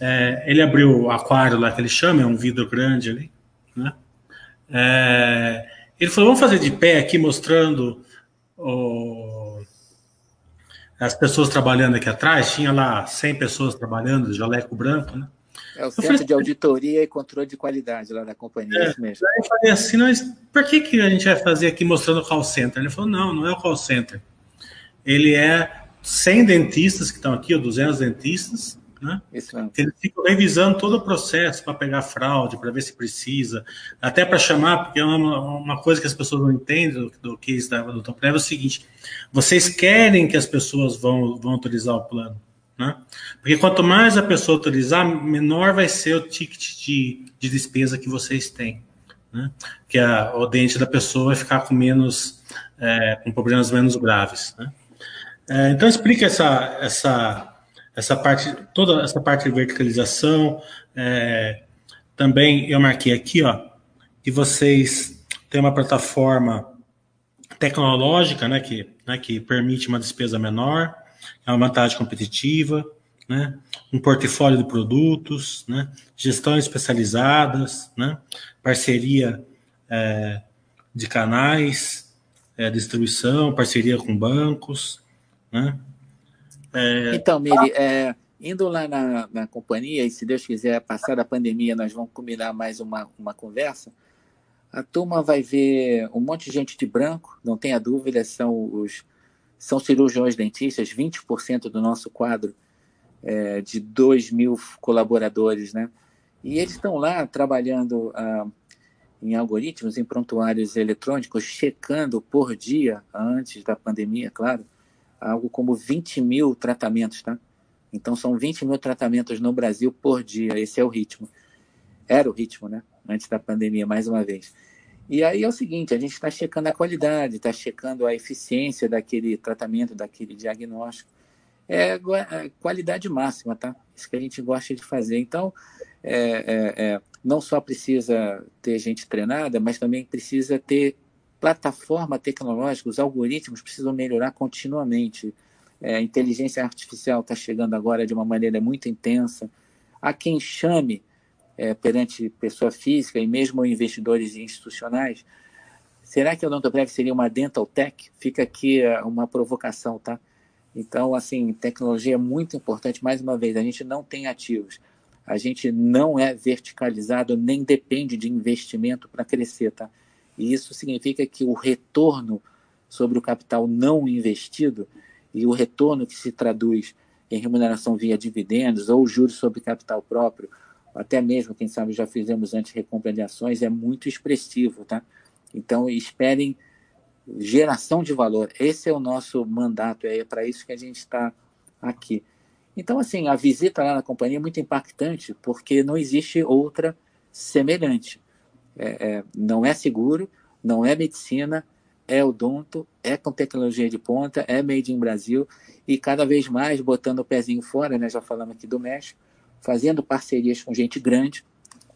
É, ele abriu o aquário lá que ele chama, é um vidro grande ali, né? É, ele falou, vamos fazer de pé aqui mostrando as pessoas trabalhando aqui atrás, tinha lá 100 pessoas trabalhando, jaleco branco, né? É o Centro falei, de Auditoria e Controle de Qualidade lá da companhia, é, isso mesmo. Aí eu falei assim, mas por que, que a gente vai fazer aqui mostrando o call center? Ele falou, não, não é o call center. Ele é 100 dentistas que estão aqui, ou 200 dentistas, né? Isso mesmo. Eles ficam revisando todo o processo para pegar fraude, para ver se precisa, até para chamar, porque é uma, uma, coisa que as pessoas não entendem do, do que estava do Top é o seguinte: vocês querem que as pessoas vão, vão autorizar o plano. Né? Porque quanto mais a pessoa autorizar, menor vai ser o ticket de, de despesa que vocês têm. Né? A, o dente da pessoa vai ficar com menos, é, com problemas menos graves. Né? É, então explica essa, essa, essa parte, toda essa parte de verticalização. É, também eu marquei aqui, ó, que vocês têm uma plataforma tecnológica, né, que, né, que permite uma despesa menor, é uma vantagem competitiva, né, um portfólio de produtos, né, gestões especializadas, né, parceria é, de canais, é, distribuição, parceria com bancos, né, é... Então, Miri, é, indo lá na, na companhia, e se Deus quiser, passar da pandemia, nós vamos combinar mais uma, uma conversa. A turma vai ver um monte de gente de branco, não tenha dúvida, são os são cirurgiões dentistas, 20% do nosso quadro é, de 2 mil colaboradores, né? E eles estão lá trabalhando ah, em algoritmos, em prontuários eletrônicos, checando por dia, antes da pandemia, claro, algo como 20 mil tratamentos, tá? Então são 20 mil tratamentos no Brasil por dia, esse é o ritmo. Era o ritmo, né? Antes da pandemia, mais uma vez. E aí é o seguinte, a gente está checando a qualidade, está checando a eficiência daquele tratamento, daquele diagnóstico. É, é qualidade máxima, tá? Isso que a gente gosta de fazer. Então, é, é, é, não só precisa ter gente treinada, mas também precisa ter plataforma tecnológica, os algoritmos precisam melhorar continuamente. É, a inteligência artificial está chegando agora de uma maneira muito intensa. Há quem chame é, perante pessoa física e mesmo investidores institucionais, será que a Odontoprev seria uma dental tech? Fica aqui é, uma provocação, tá? Então, assim, tecnologia é muito importante. Mais uma vez, a gente não tem ativos. A gente não é verticalizado, nem depende de investimento para crescer, tá? E isso significa que o retorno sobre o capital não investido e o retorno que se traduz em remuneração via dividendos ou juros sobre capital próprio, até mesmo, quem sabe já fizemos antes recompra de ações, é muito expressivo, tá? Então, esperem geração de valor. Esse é o nosso mandato, é para isso que a gente está aqui. Então, assim, a visita lá na companhia é muito impactante, porque não existe outra semelhante é, é, não é seguro, não é medicina, é odonto, é com tecnologia de ponta, é made in Brasil e cada vez mais botando o pezinho fora, né? Já falamos aqui do México, fazendo parcerias com gente grande,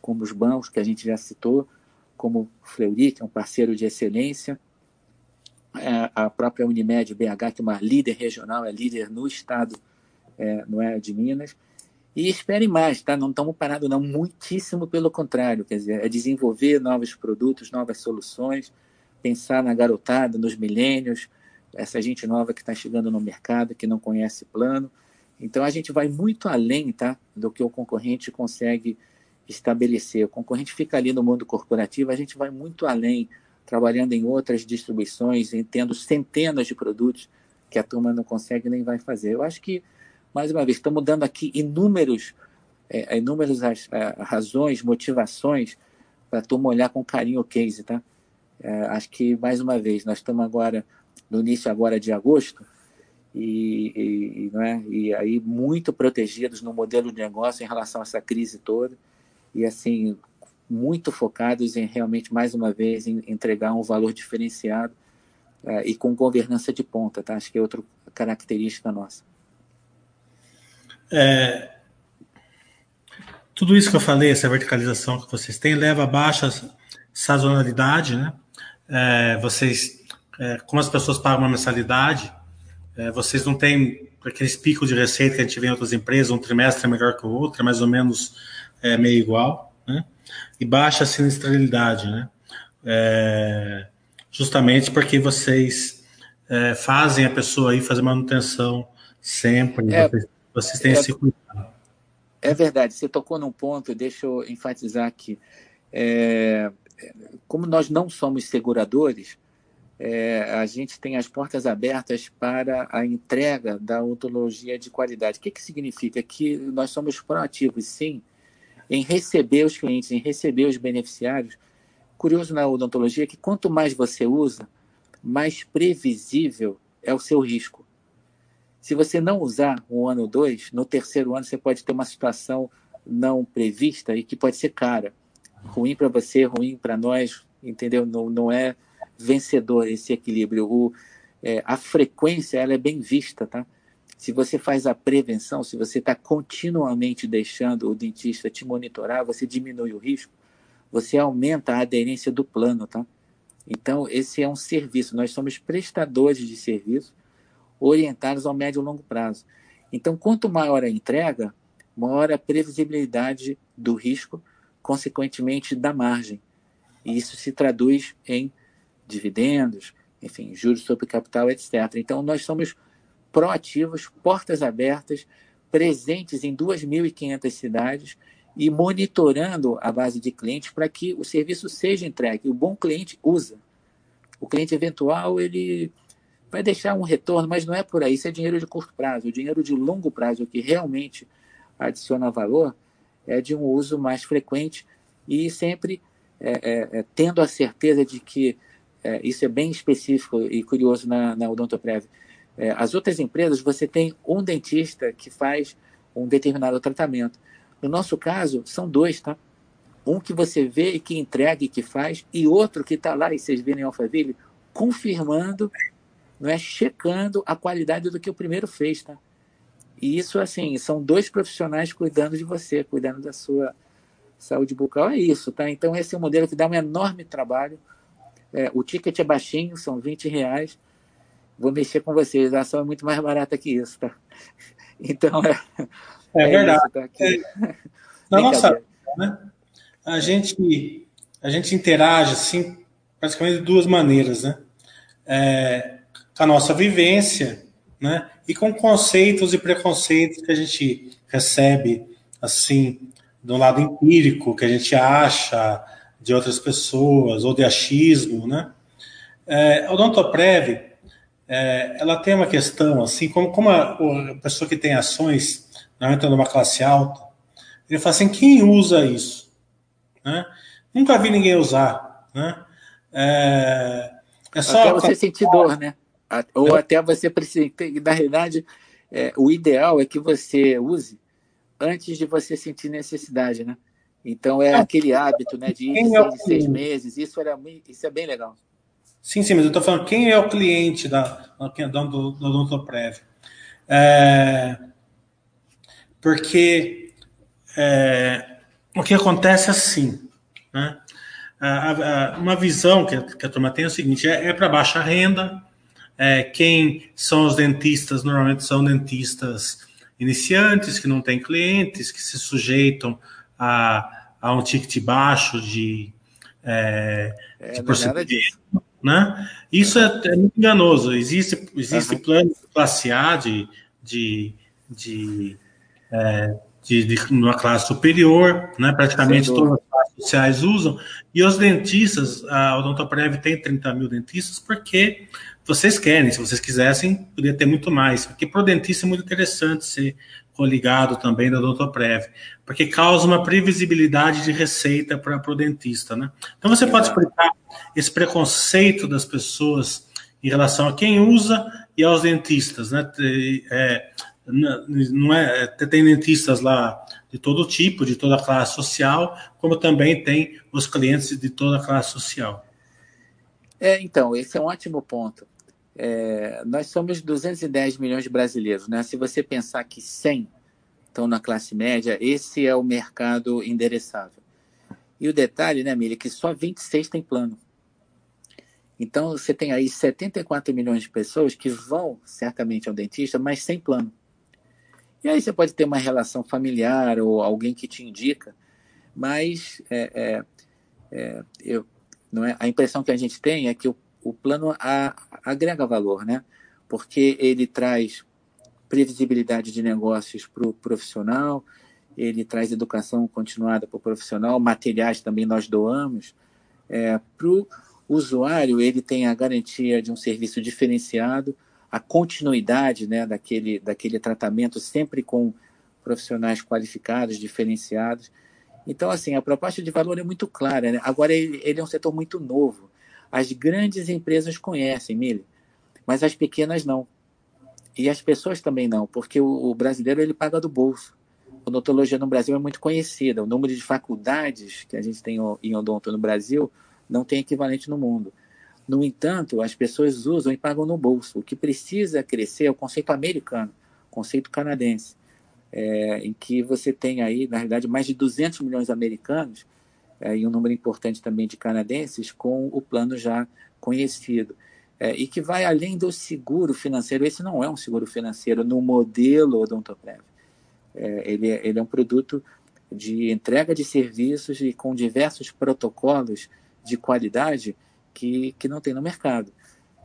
como os bancos que a gente já citou, como o Fleury, que é um parceiro de excelência, é, a própria Unimed BH, que é uma líder regional, é líder no estado, é, não é de Minas, e esperem mais, tá? Não estamos parados, não. Muitíssimo pelo contrário. Quer dizer, é desenvolver novos produtos, novas soluções, pensar na garotada, nos milênios, essa gente nova que está chegando no mercado, que não conhece plano. Então a gente vai muito além, tá? Do que o concorrente consegue estabelecer. O concorrente fica ali no mundo corporativo, a gente vai muito além, trabalhando em outras distribuições, tendo centenas de produtos que a turma não consegue nem vai fazer. Eu acho que mais uma vez, estamos dando aqui inúmeros, é, inúmeras é, razões, motivações para a turma olhar com carinho o case, tá? É, acho que, mais uma vez, nós estamos agora, no início agora de agosto, e, e, é? e aí muito protegidos no modelo de negócio em relação a essa crise toda, e assim, muito focados em realmente, mais uma vez, em entregar um valor diferenciado é, e com governança de ponta, tá? Acho que é outra característica nossa. É, tudo isso que eu falei, essa verticalização que vocês têm, leva a baixas sazonalidade, né? É, vocês, é, como as pessoas pagam uma mensalidade, é, vocês não têm aqueles picos de receita que a gente vê em outras empresas, um trimestre é melhor que o outro, é mais ou menos é, meio igual, né? E baixa a sinistralidade, né? É, justamente porque vocês é, fazem a pessoa aí fazer manutenção sempre, é, vocês, vocês, têm é, esse cuidado. É verdade, você tocou num ponto, deixa eu enfatizar aqui. É, como nós não somos seguradores, é, a gente tem as portas abertas para a entrega da ontologia de qualidade. O que, que significa? Que nós somos proativos, sim, em receber os clientes, em receber os beneficiários. Curioso na odontologia que quanto mais você usa, mais previsível é o seu risco. Se você não usar um ano ou dois, no terceiro ano você pode ter uma situação não prevista e que pode ser cara. Ruim para você, ruim para nós, entendeu? Não, não é vencedor esse equilíbrio. O, é, a frequência ela é bem vista, tá? Se você faz a prevenção, se você está continuamente deixando o dentista te monitorar, você diminui o risco, você aumenta a aderência do plano, tá? Então, esse é um serviço. Nós somos prestadores de serviço orientados ao médio e longo prazo. Então, quanto maior a entrega, maior a previsibilidade do risco, consequentemente da margem. E isso se traduz em dividendos, enfim, juros sobre capital, etc. Então, nós somos proativos, portas abertas, presentes em 2.500 cidades e monitorando a base de clientes para que o serviço seja entregue. O bom cliente usa. O cliente eventual, ele vai deixar um retorno, mas não é por aí. Isso é dinheiro de curto prazo. O dinheiro de longo prazo, que realmente adiciona valor, é de um uso mais frequente e sempre é, é, é, tendo a certeza de que é, isso é bem específico e curioso na, na Odontoprev. É, as outras empresas, você tem um dentista que faz um determinado tratamento. No nosso caso, são dois, tá? Um que você vê e que entrega e que faz, e outro que está lá, e vocês viram em Alphaville, confirmando, não é, checando a qualidade do que o primeiro fez, tá? E isso, assim, são dois profissionais cuidando de você, cuidando da sua saúde bucal. É isso, tá? Então, esse é um modelo que dá um enorme trabalho é, o ticket é baixinho, são 20 reais. Vou mexer com vocês, a ação é muito mais barata que isso, tá? Então, é. É, é verdade. Isso, tá? é, na nossa né, a gente, a gente interage, assim, praticamente de duas maneiras, né? É, com a nossa vivência, né? E com conceitos e preconceitos que a gente recebe, assim, do lado empírico, que a gente acha, de outras pessoas, ou de achismo, né? É, a Odontoprev, é, ela tem uma questão, assim, como, como a, a pessoa que tem ações, normalmente numa classe alta, ele fala assim, quem usa isso? Né? Nunca vi ninguém usar, né? É, é só até você sentir dor, né? Ou é. até você precisa. Na realidade, é, o ideal é que você use antes de você sentir necessidade, né? Então é aquele hábito, né, de ir de é seis, seis meses. Isso era isso é bem legal. Sim, sim, mas eu estou falando quem é o cliente da, do, do Odontoprev. É, porque é, o que acontece é assim, né? A, a, uma visão que a, que a turma tem é o seguinte: é, é para baixa renda. É, quem são os dentistas? Normalmente são dentistas iniciantes que não têm clientes, que se sujeitam a, a um ticket baixo de, é, é, de procedimento. Né? Isso é, é, muito enganoso. Existe, existe uhum. plano classe A de, de, de, é, de, de uma classe superior, né? praticamente todas as classes sociais usam, e os dentistas, a Odontoprev tem 30 mil dentistas, porque vocês querem, se vocês quisessem, poderia ter muito mais, porque para o dentista é muito interessante ser coligado também da Odontoprev, porque causa uma previsibilidade de receita para o dentista, né? Então você pode explicar esse preconceito das pessoas em relação a quem usa e aos dentistas, né? É, não é, tem dentistas lá de todo tipo, de toda classe social, como também tem os clientes de toda classe social. É, então, esse é um ótimo ponto. É, nós somos 210 milhões de brasileiros, né? Se você pensar que 100 estão na classe média, esse é o mercado endereçável. E o detalhe, né, Mili, que só 26 tem plano. Então, você tem aí 74 milhões de pessoas que vão certamente ao dentista, mas sem plano. E aí você pode ter uma relação familiar ou alguém que te indica, mas é, é, é, eu, não é, a impressão que a gente tem é que o, o plano a, agrega valor, né? Porque ele traz previsibilidade de negócios para o profissional, ele traz educação continuada para o profissional, materiais também nós doamos. É, para o usuário, ele tem a garantia de um serviço diferenciado, a continuidade né, daquele, daquele tratamento, sempre com profissionais qualificados, diferenciados. Então, assim, a proposta de valor é muito clara. Né? Agora, ele, ele, é um setor muito novo. As grandes empresas conhecem, Mili, mas as pequenas não. E as pessoas também não, porque o, o brasileiro ele paga do bolso. A odontologia no Brasil é muito conhecida. O número de faculdades que a gente tem em odonto no Brasil não tem equivalente no mundo. No entanto, as pessoas usam e pagam no bolso. O que precisa crescer é o conceito americano, conceito canadense, é, em que você tem aí, na realidade, mais de 200 milhões de americanos é, e um número importante também de canadenses com o plano já conhecido. É, e que vai além do seguro financeiro. Esse não é um seguro financeiro no modelo Odontoprev. É, ele, é, ele é um produto de entrega de serviços e com diversos protocolos de qualidade que, que não tem no mercado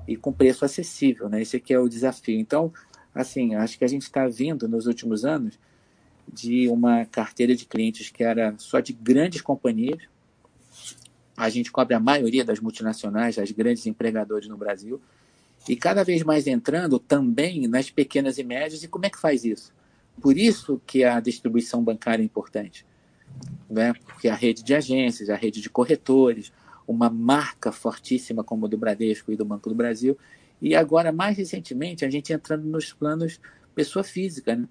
e com preço acessível, né? Esse aqui é o desafio. Então, assim, acho que a gente está vindo nos últimos anos de uma carteira de clientes que era só de grandes companhias. A gente cobre a maioria das multinacionais, as grandes empregadores no Brasil, e cada vez mais entrando também nas pequenas e médias. E como é que faz isso? Por isso que a distribuição bancária é importante, né? Porque a rede de agências, a rede de corretores, uma marca fortíssima como a do Bradesco e do Banco do Brasil. E agora, mais recentemente, a gente entrando nos planos pessoa física. Né?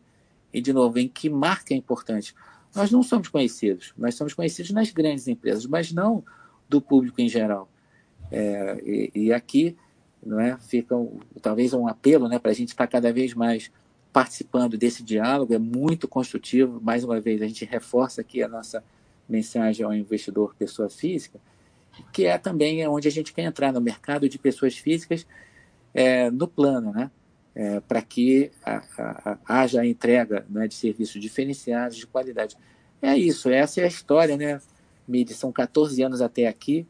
E, de novo, em que marca é importante? Nós não somos conhecidos, nós somos conhecidos nas grandes empresas, mas não do público em geral. É, e, e, aqui não é, fica um, talvez um apelo né, para a gente estar cada vez mais participando desse diálogo, é muito construtivo. Mais uma vez, a gente reforça aqui a nossa mensagem ao investidor pessoa física, que é também onde a gente quer entrar no mercado de pessoas físicas é, no plano, né? É, para que a, a, a, haja a entrega né, de serviços diferenciados de qualidade. É isso, essa é a história, né, Mid? São 14 anos até aqui.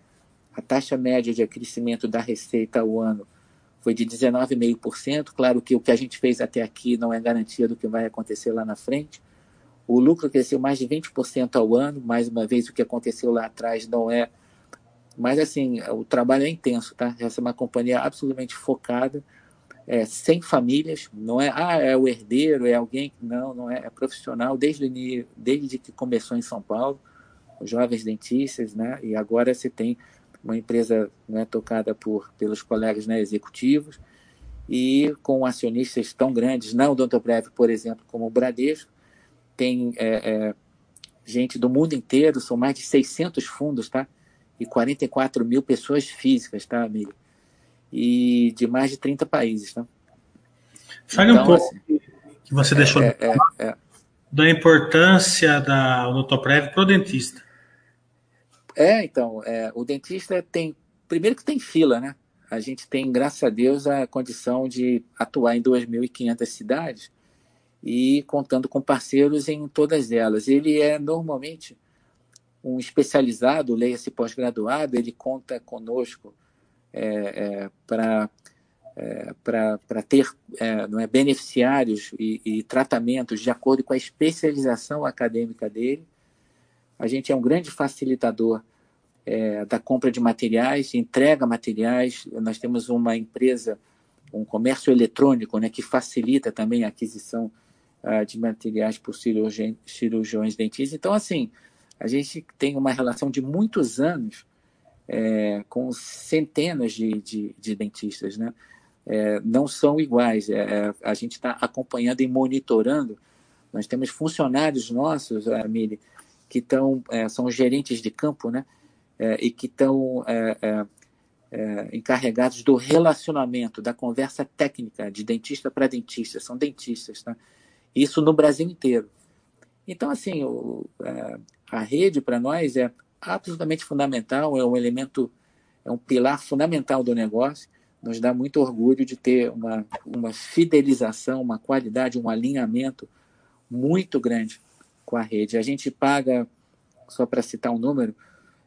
A taxa média de crescimento da receita ao ano foi de 19,5%. Claro que o que a gente fez até aqui não é garantia do que vai acontecer lá na frente. O lucro cresceu mais de 20% ao ano. Mais uma vez, o que aconteceu lá atrás não é mas, assim, o trabalho é intenso, tá? Essa é uma companhia absolutamente focada, é, sem famílias, não é, ah, é o herdeiro, é alguém, não, não é, é profissional desde, desde que começou em São Paulo, jovens dentistas, né? E agora você tem uma empresa né, tocada por, pelos colegas né, executivos e com acionistas tão grandes, não Odontoprev, por exemplo, como o Bradesco, tem é, é, gente do mundo inteiro, são mais de 600 fundos, tá? e 44 mil pessoas físicas, tá, amigo? E de mais de 30 países, tá? Fale então, um pouco assim, que você é, deixou é, é, é, da importância da Odotoprev para o dentista. É, então, é, o dentista tem. Primeiro que tem fila, né? A gente tem, graças a Deus, a condição de atuar em 2.500 cidades e contando com parceiros em todas elas. Ele é normalmente um especializado, leia-se pós-graduado, ele conta conosco é, é, para é, para ter é, não é, beneficiários e, e, tratamentos de acordo com a especialização acadêmica dele. A gente é um grande facilitador é, da compra de materiais, entrega materiais. Nós temos uma empresa, um comércio eletrônico, né, que facilita também a aquisição uh, de materiais por cirurgiões, cirurgiões dentistas. Então, assim, a gente tem uma relação de muitos anos é, com centenas de, de, de dentistas, né? É, não são iguais. É, é a gente está acompanhando e monitorando. Nós temos funcionários nossos, Mili, que estão é, são gerentes de campo, né? É, e que estão encarregados do relacionamento, da conversa técnica de dentista para dentista. São dentistas, tá? Isso no Brasil inteiro. Então, assim, o, a rede para nós é absolutamente fundamental, é um elemento, é um pilar fundamental do negócio. Nos dá muito orgulho de ter uma, uma fidelização, uma qualidade, um alinhamento muito grande com a rede. A gente paga, só para citar um número,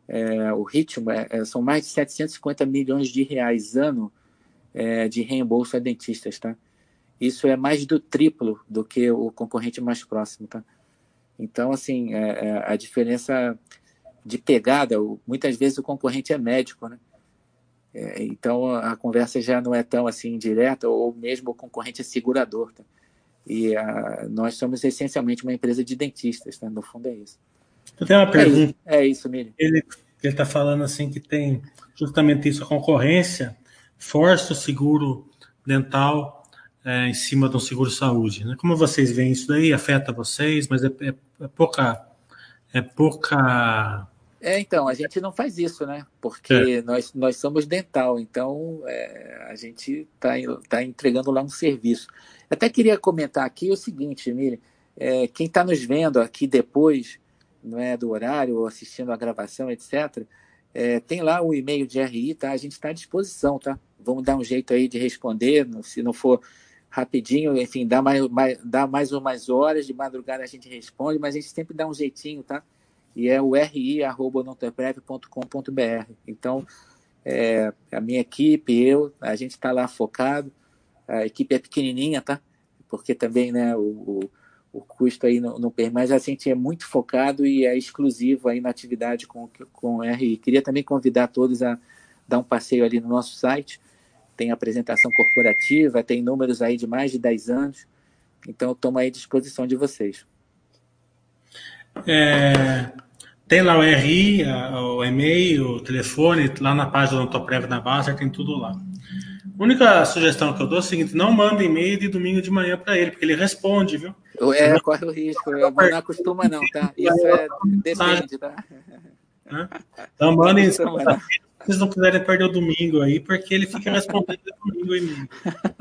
é, o ritmo é, é, são mais de 750 milhões de reais ano é, de reembolso a dentistas, tá? Isso é mais do triplo do que o concorrente mais próximo, tá? Então, assim, é, é, a diferença de pegada, muitas vezes o concorrente é médico, né? É, então a conversa já não é tão assim direta, ou mesmo o concorrente é segurador. Tá? E a, nós somos essencialmente uma empresa de dentistas, tá? no fundo é isso. Eu tenho uma pergunta. É isso, é Mili. Ele está falando assim que tem justamente isso, a concorrência força o seguro dental é, em cima do seguro saúde. Né? Como vocês veem isso daí? Afeta vocês, mas é, é, é pouca. É pouca é, então, a gente não faz isso, né? Porque é. nós, nós somos dental, então é, a gente está tá entregando lá um serviço. Até queria comentar aqui o seguinte, Emília, é, quem está nos vendo aqui depois não é, do horário, ou assistindo a gravação, etc., é, tem lá o e-mail de RI, tá? A gente está à disposição, tá? Vamos dar um jeito aí de responder, se não for rapidinho, enfim, dá mais, mais, dá mais umas horas, de madrugada a gente responde, mas a gente sempre dá um jeitinho, tá? E é o ri.notoprev.com.br. Então, é, a minha equipe, eu, a gente está lá focado. A equipe é pequenininha, tá? Porque também, né, o, o, custo aí não, permite, mas a gente é muito focado e é exclusivo aí na atividade com, com o RI. Queria também convidar todos a dar um passeio ali no nosso site. Tem apresentação corporativa, tem números aí de mais de 10 anos. Então, estou à disposição de vocês. É, tem lá o RI, o e-mail, o telefone, lá na página do Autoprev da Baster, tem tudo lá. A única sugestão que eu dou é o seguinte: não manda e-mail de domingo de manhã para ele, porque ele responde, viu? É, corre o risco. Eu não acostuma, não, tá? Isso é. Depende, tá? Então mandem. Se vocês não quiserem perder o domingo aí, porque ele fica respondendo domingo e.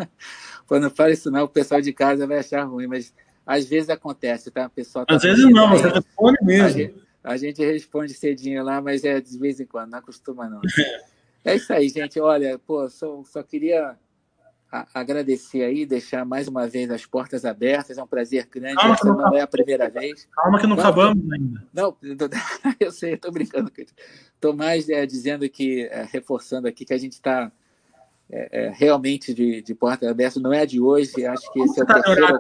Pô, não fala isso, não. O pessoal de casa vai achar ruim, mas às vezes acontece, tá? O pessoal tá Às vezes não, você responde mesmo. A gente responde cedinho lá, mas é de vez em quando, não acostuma não. É isso aí, gente. Olha, pô, só, só queria agradecer aí, deixar mais uma vez as portas abertas. É um prazer grande. Calma, Essa não, não é a primeira vez. Calma que não acabamos ainda. Não, eu sei, estou brincando. Estou mais é, dizendo que, é, reforçando aqui, que a gente está é, é, realmente de, de portas abertas. Não é de hoje, acho que esse é o tá terceiro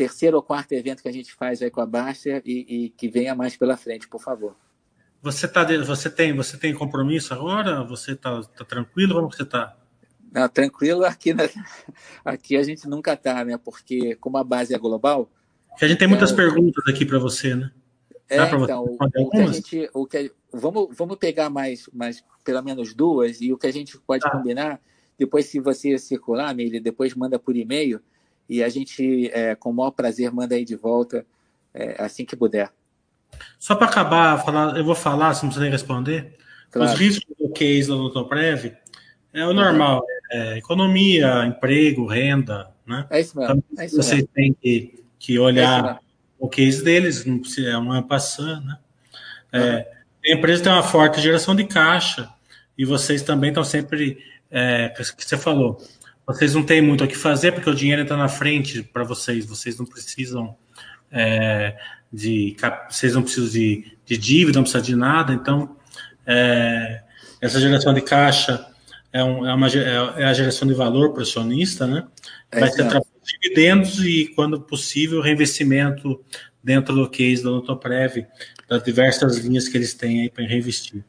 terceiro ou quarto evento que a gente faz aí com a Baster e, e que venha mais pela frente, por favor. Você tá você tem você tem compromisso agora? Você tá, tá tranquilo? Como você tá? Não, tranquilo aqui aqui a gente nunca tá, né? Porque como a base é global. Que a gente tem então, muitas perguntas aqui para você, né? É, então, o, o, que a gente, o que vamos vamos pegar mais mais pelo menos duas e o que a gente pode ah. combinar depois se você circular, Mili, depois manda por e-mail e a gente, é, com o maior prazer, manda aí de volta é, assim que puder. Só para acabar, falar, eu vou falar, se não precisa nem responder. Claro. Os riscos do case da Doutorprev é o normal, é, economia, emprego, renda, né? É isso mesmo. Então, é isso você mesmo. tem que, que olhar é o case deles, não precisa, é uma passando, né? É, a empresa tem uma forte geração de caixa e vocês também estão sempre, é, que você falou, vocês não têm muito o que fazer porque o dinheiro está na frente para vocês. Vocês não precisam é, de vocês não precisam de, de, dívida, não precisam de nada. Então é, essa geração de caixa é, um, é, uma, é, é a geração de valor para o acionista, né? É Vai ser através de dividendos e, quando possível, reinvestimento dentro do case da Notoprev, das diversas linhas que eles têm aí para reinvestir.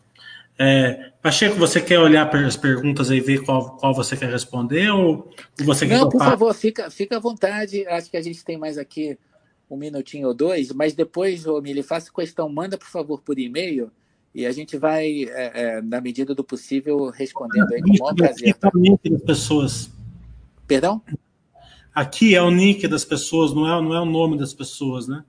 É, Pacheco, você quer olhar para as perguntas e ver qual, qual você quer responder ou você quer Não, por favor, fica, fica à vontade. Acho que a gente tem mais aqui um minutinho ou dois, mas depois, Mili, faça questão, manda, por favor, por e-mail e a gente vai, é, é, na medida do possível, respondendo aí com o maior prazer. Aqui tá das pessoas. Perdão? Aqui é o nick das pessoas, não é, não é o nome das pessoas, né?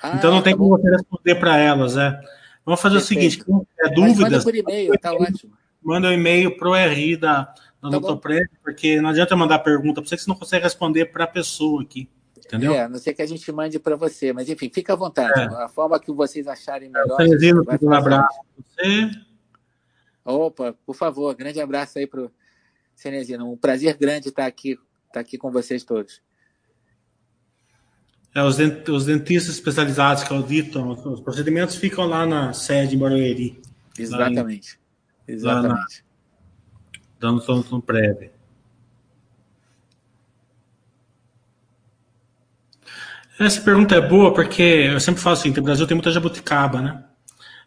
Ah, então não tem tá como você responder para elas, é. Vamos fazer Perfeito. o seguinte: tiver dúvidas. Manda por e-mail, tá ótimo. Manda um e-mail para o RI da, da tá porque não adianta mandar pergunta para você que você não consegue responder para a pessoa aqui. Entendeu? É, não ser que a gente mande para você, mas enfim, fica à vontade. É. A forma que vocês acharem melhor. Cenezino, um abraço para você. Opa, por favor, grande abraço aí para o Cenezino. Um prazer grande estar aqui, estar aqui com vocês todos. É, os, dent, os dentistas especializados que auditam os procedimentos ficam lá na sede em Barueri. Exatamente. Em, Exatamente. Dando no prévio. Essa pergunta é boa porque eu sempre falo assim, o Brasil tem muita jabuticaba, né?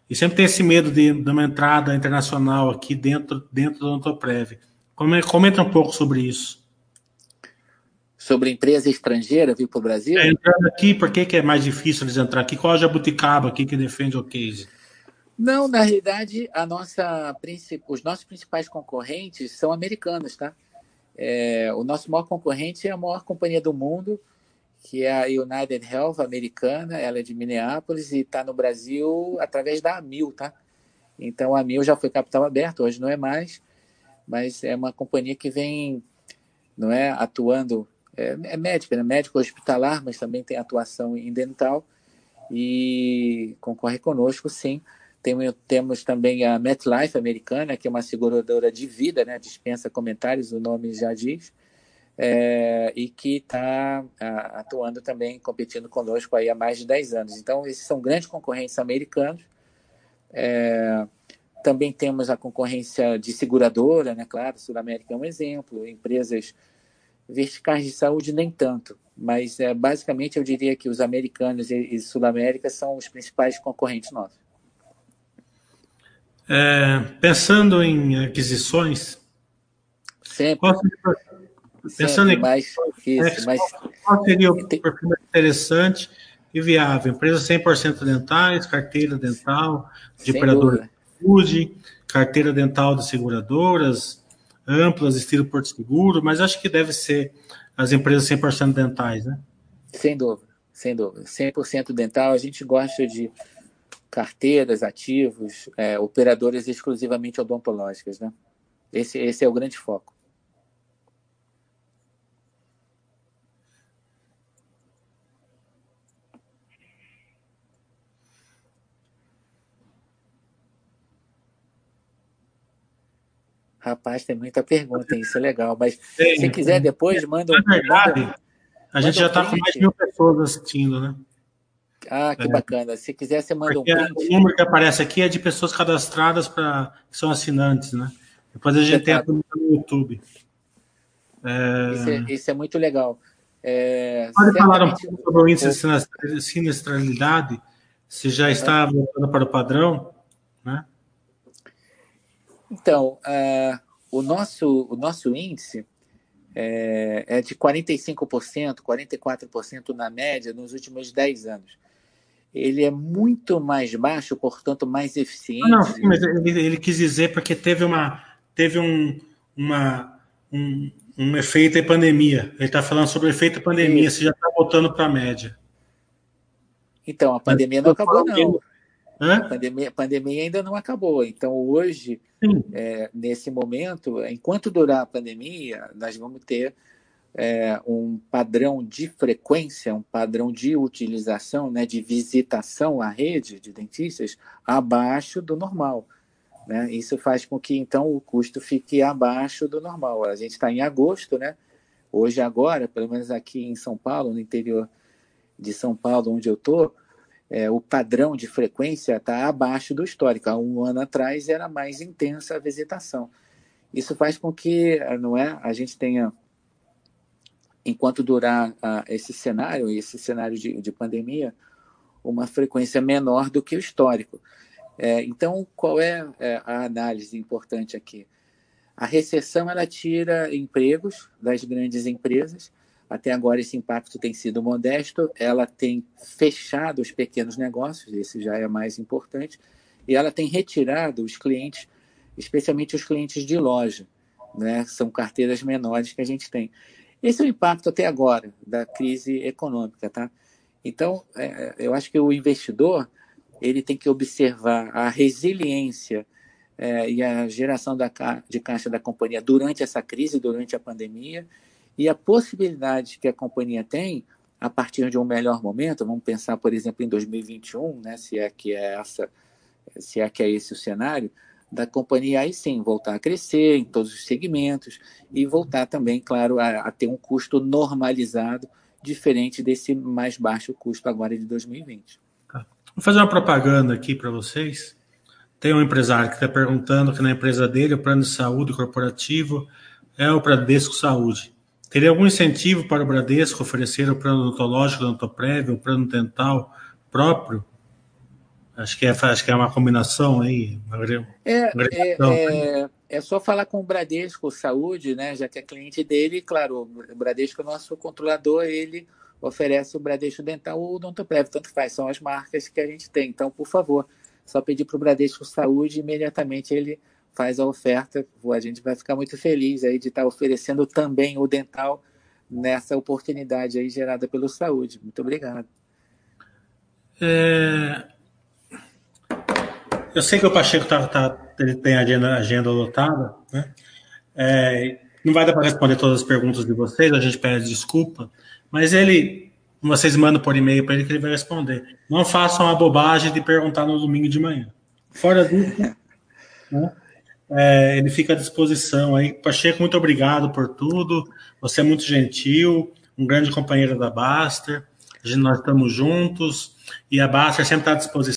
E sempre tem esse medo de, de uma entrada internacional aqui dentro, dentro do Ontoprev. Comenta um pouco sobre isso. Sobre empresa estrangeira vir para o Brasil? É, entrando aqui, por que, que é mais difícil eles entrar aqui? Qual a jabuticaba aqui que defende o case? Não, na realidade, a nossa, os nossos principais concorrentes são americanos, tá? É, o nosso maior concorrente é a maior companhia do mundo, que é a United Health americana, ela é de Minneapolis e está no Brasil através da Amil, tá? Então a Amil já foi capital aberto, hoje não é mais, mas é uma companhia que vem, não é, atuando, é, é né? médico hospitalar, mas também tem atuação em dental e concorre conosco, sim. Tem, temos também a MetLife americana, que é uma seguradora de vida, né? dispensa comentários, o nome já diz é, e que está atuando também, competindo conosco aí há mais de 10 anos. Então, esses são grandes concorrentes americanos. É, também temos a concorrência de seguradora, né? Claro, Sul-América é um exemplo, empresas verticais de saúde nem tanto, mas é, basicamente eu diria que os americanos e, e Sul-América são os principais concorrentes nossos. É, pensando em aquisições, Sempre. qual Pensando em mais, isso, mais... qual seria o perfil interessante e viável? Empresas 100% dentais, carteira dental de operador de saúde, carteira dental de seguradoras, amplas, estilo Porto Seguro, mas acho que deve ser as empresas 100% dentais, né? Sem dúvida, sem dúvida. 100% dental, a gente gosta de carteiras, ativos, é, operadoras exclusivamente odontológicas, né? Esse, esse é o grande foco. Rapaz, tem muita pergunta, isso é legal. Mas se quiser depois, manda um. Na verdade, manda, a gente já está com mais de mil pessoas assistindo, né? Ah, que é. bacana. Se quiser, você manda Porque um print. O número que aparece aqui é de pessoas cadastradas para que são assinantes, né? Depois a gente tem a no YouTube. É... Isso, é, isso, é, muito legal. É, Pode falar um pouco sobre o índice de sinistralidade, se já está voltando para o padrão, né? Então, uh, o, nosso, o nosso índice é, é de 45%, 44% na média nos últimos 10 anos. Ele é muito mais baixo, portanto, mais eficiente. Não, não mas ele, ele, quis dizer porque teve, uma, teve um, uma, um, um efeito em pandemia. Ele está falando sobre o efeito pandemia, se já está voltando para a média. Então, a pandemia não acabou, não. A pandemia, a pandemia ainda não acabou. Então, hoje, é, nesse momento, enquanto durar a pandemia, nós vamos ter é, um padrão de frequência, um padrão de utilização, né, de visitação à rede de dentistas abaixo do normal. Né? Isso faz com que, então, o custo fique abaixo do normal. A gente está em agosto, né? Hoje, agora, pelo menos aqui em São Paulo, no interior de São Paulo, onde eu estou, é, o padrão de frequência está abaixo do histórico. Há um ano atrás era mais intensa a visitação. Isso faz com que não é, a gente tenha, enquanto durar uh, esse cenário, esse cenário de, de, pandemia, uma frequência menor do que o histórico. É, então, qual é, é a análise importante aqui? A recessão ela tira empregos das grandes empresas, até agora esse impacto tem sido modesto, ela tem fechado os pequenos negócios, esse já é mais importante, e ela tem retirado os clientes, especialmente os clientes de loja, né? São carteiras menores que a gente tem. Esse é o impacto até agora da crise econômica, tá? Então, é, eu acho que o investidor ele tem que observar a resiliência é, e a geração da, de caixa da companhia durante essa crise, durante a pandemia, e a possibilidade que a companhia tem a partir de um melhor momento, vamos pensar, por exemplo, em 2021, né, se é que é essa, se é que é esse o cenário, da companhia aí sim voltar a crescer em todos os segmentos e voltar também, claro, a, a ter um custo normalizado, diferente desse mais baixo custo agora de 2020. Tá. Vou fazer uma propaganda aqui para vocês. Tem um empresário que está perguntando que na empresa dele o plano de saúde corporativo é o Bradesco Saúde. Teria algum incentivo para o Bradesco oferecer o plano odontológico da Antoprev, o plano dental próprio? Acho que é, acho que é uma combinação aí. Uma, é, uma é, é, é, só falar com o Bradesco Saúde, né? Já que é cliente dele, claro, o Bradesco é nosso controlador, ele oferece o Bradesco Dental ou o Odontoprev, tanto faz, são as marcas que a gente tem. Então, por favor, só pedir para o Bradesco Saúde, imediatamente ele faz a oferta. A gente vai ficar muito feliz aí de estar oferecendo também o dental nessa oportunidade aí gerada pelo Saúde. Muito obrigado. É... Eu sei que o Pacheco tá, tá, ele tem a agenda, agenda lotada, né? É, não vai dar para responder todas as perguntas de vocês, a gente pede desculpa, mas ele, vocês mandam por e-mail para ele que ele vai responder. Não façam a bobagem de perguntar no domingo de manhã. Fora disso, né? É, ele fica à disposição aí. Pacheco, muito obrigado por tudo. Você é muito gentil, um grande companheiro da Baster. Nós estamos juntos e a Baster sempre está à disposição.